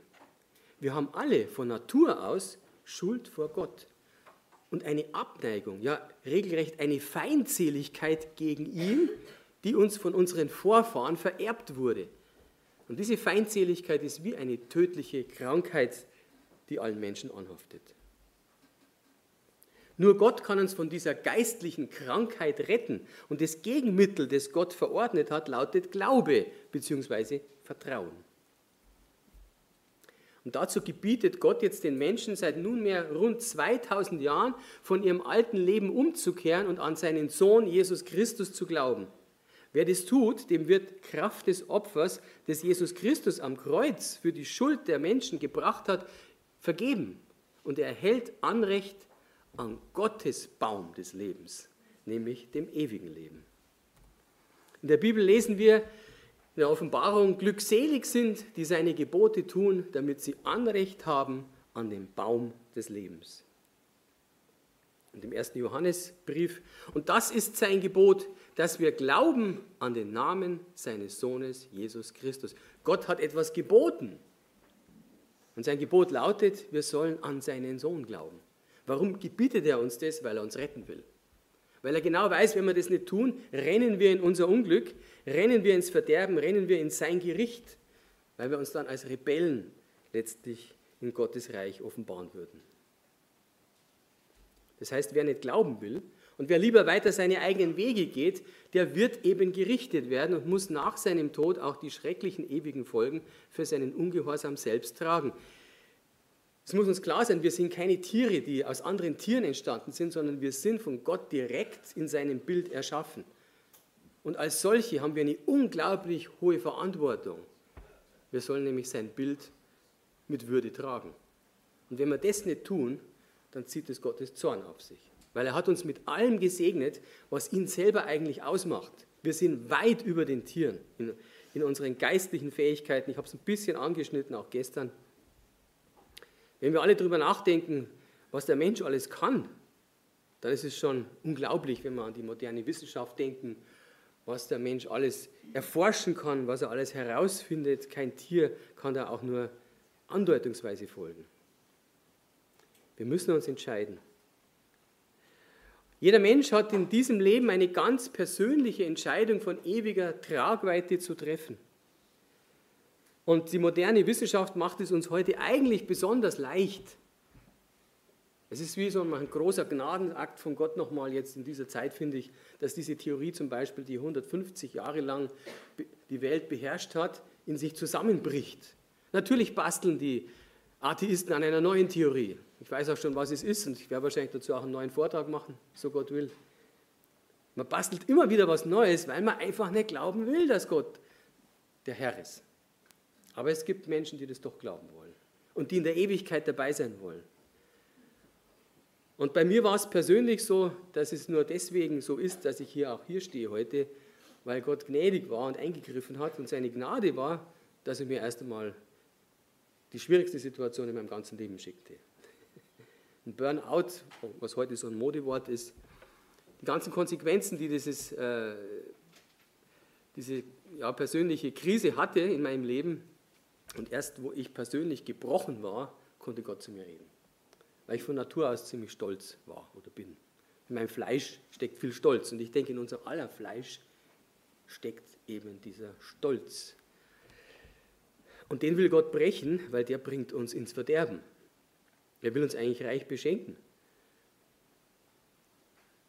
Wir haben alle von Natur aus Schuld vor Gott und eine Abneigung, ja regelrecht eine Feindseligkeit gegen ihn, die uns von unseren Vorfahren vererbt wurde. Und diese Feindseligkeit ist wie eine tödliche Krankheit, die allen Menschen anhaftet. Nur Gott kann uns von dieser geistlichen Krankheit retten. Und das Gegenmittel, das Gott verordnet hat, lautet Glaube bzw. Vertrauen. Und dazu gebietet Gott jetzt den Menschen seit nunmehr rund 2000 Jahren von ihrem alten Leben umzukehren und an seinen Sohn Jesus Christus zu glauben. Wer das tut, dem wird Kraft des Opfers, das Jesus Christus am Kreuz für die Schuld der Menschen gebracht hat, vergeben. Und er erhält Anrecht an Gottes Baum des Lebens, nämlich dem ewigen Leben. In der Bibel lesen wir, in der Offenbarung glückselig sind, die seine Gebote tun, damit sie Anrecht haben an den Baum des Lebens. Und im ersten Johannesbrief, und das ist sein Gebot, dass wir glauben an den Namen seines Sohnes Jesus Christus. Gott hat etwas geboten. Und sein Gebot lautet, wir sollen an seinen Sohn glauben. Warum gebietet er uns das? Weil er uns retten will weil er genau weiß, wenn wir das nicht tun, rennen wir in unser Unglück, rennen wir ins Verderben, rennen wir in sein Gericht, weil wir uns dann als Rebellen letztlich in Gottes Reich offenbaren würden. Das heißt, wer nicht glauben will und wer lieber weiter seine eigenen Wege geht, der wird eben gerichtet werden und muss nach seinem Tod auch die schrecklichen ewigen Folgen für seinen Ungehorsam selbst tragen. Es muss uns klar sein, wir sind keine Tiere, die aus anderen Tieren entstanden sind, sondern wir sind von Gott direkt in seinem Bild erschaffen. Und als solche haben wir eine unglaublich hohe Verantwortung. Wir sollen nämlich sein Bild mit Würde tragen. Und wenn wir das nicht tun, dann zieht es Gottes Zorn auf sich. Weil er hat uns mit allem gesegnet, was ihn selber eigentlich ausmacht. Wir sind weit über den Tieren in, in unseren geistlichen Fähigkeiten. Ich habe es ein bisschen angeschnitten, auch gestern. Wenn wir alle darüber nachdenken, was der Mensch alles kann, dann ist es schon unglaublich, wenn wir an die moderne Wissenschaft denken, was der Mensch alles erforschen kann, was er alles herausfindet. Kein Tier kann da auch nur andeutungsweise folgen. Wir müssen uns entscheiden. Jeder Mensch hat in diesem Leben eine ganz persönliche Entscheidung von ewiger Tragweite zu treffen. Und die moderne Wissenschaft macht es uns heute eigentlich besonders leicht. Es ist wie so ein großer Gnadenakt von Gott nochmal jetzt in dieser Zeit, finde ich, dass diese Theorie zum Beispiel, die 150 Jahre lang die Welt beherrscht hat, in sich zusammenbricht. Natürlich basteln die Atheisten an einer neuen Theorie. Ich weiß auch schon, was es ist und ich werde wahrscheinlich dazu auch einen neuen Vortrag machen, so Gott will. Man bastelt immer wieder was Neues, weil man einfach nicht glauben will, dass Gott der Herr ist. Aber es gibt Menschen, die das doch glauben wollen und die in der Ewigkeit dabei sein wollen. Und bei mir war es persönlich so, dass es nur deswegen so ist, dass ich hier auch hier stehe heute, weil Gott gnädig war und eingegriffen hat und seine Gnade war, dass er mir erst einmal die schwierigste Situation in meinem ganzen Leben schickte. Ein Burnout, was heute so ein Modewort ist, die ganzen Konsequenzen, die dieses, äh, diese ja, persönliche Krise hatte in meinem Leben, und erst wo ich persönlich gebrochen war, konnte Gott zu mir reden. Weil ich von Natur aus ziemlich stolz war oder bin. In meinem Fleisch steckt viel Stolz. Und ich denke, in unserem aller Fleisch steckt eben dieser Stolz. Und den will Gott brechen, weil der bringt uns ins Verderben. Er will uns eigentlich reich beschenken.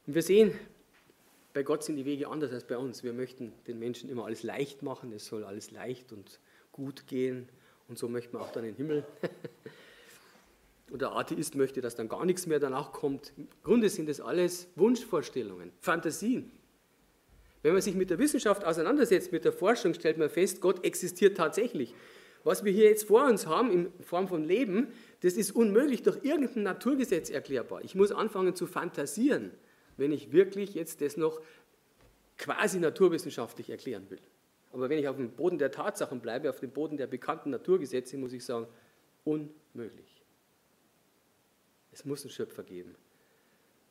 Und wir sehen, bei Gott sind die Wege anders als bei uns. Wir möchten den Menschen immer alles leicht machen, es soll alles leicht und gut gehen und so möchte man auch dann den Himmel. [LAUGHS] Und der Atheist möchte, dass dann gar nichts mehr danach kommt. Im Grunde sind das alles Wunschvorstellungen, Fantasien. Wenn man sich mit der Wissenschaft auseinandersetzt, mit der Forschung, stellt man fest, Gott existiert tatsächlich. Was wir hier jetzt vor uns haben in Form von Leben, das ist unmöglich durch irgendein Naturgesetz erklärbar. Ich muss anfangen zu fantasieren wenn ich wirklich jetzt das noch quasi naturwissenschaftlich erklären will. Aber wenn ich auf dem Boden der Tatsachen bleibe, auf dem Boden der bekannten Naturgesetze, muss ich sagen, unmöglich. Es muss einen Schöpfer geben.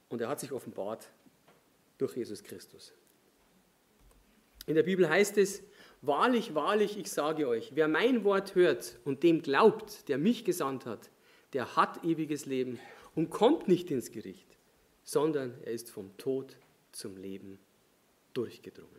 Und er hat sich offenbart durch Jesus Christus. In der Bibel heißt es, wahrlich, wahrlich, ich sage euch, wer mein Wort hört und dem glaubt, der mich gesandt hat, der hat ewiges Leben und kommt nicht ins Gericht, sondern er ist vom Tod zum Leben durchgedrungen.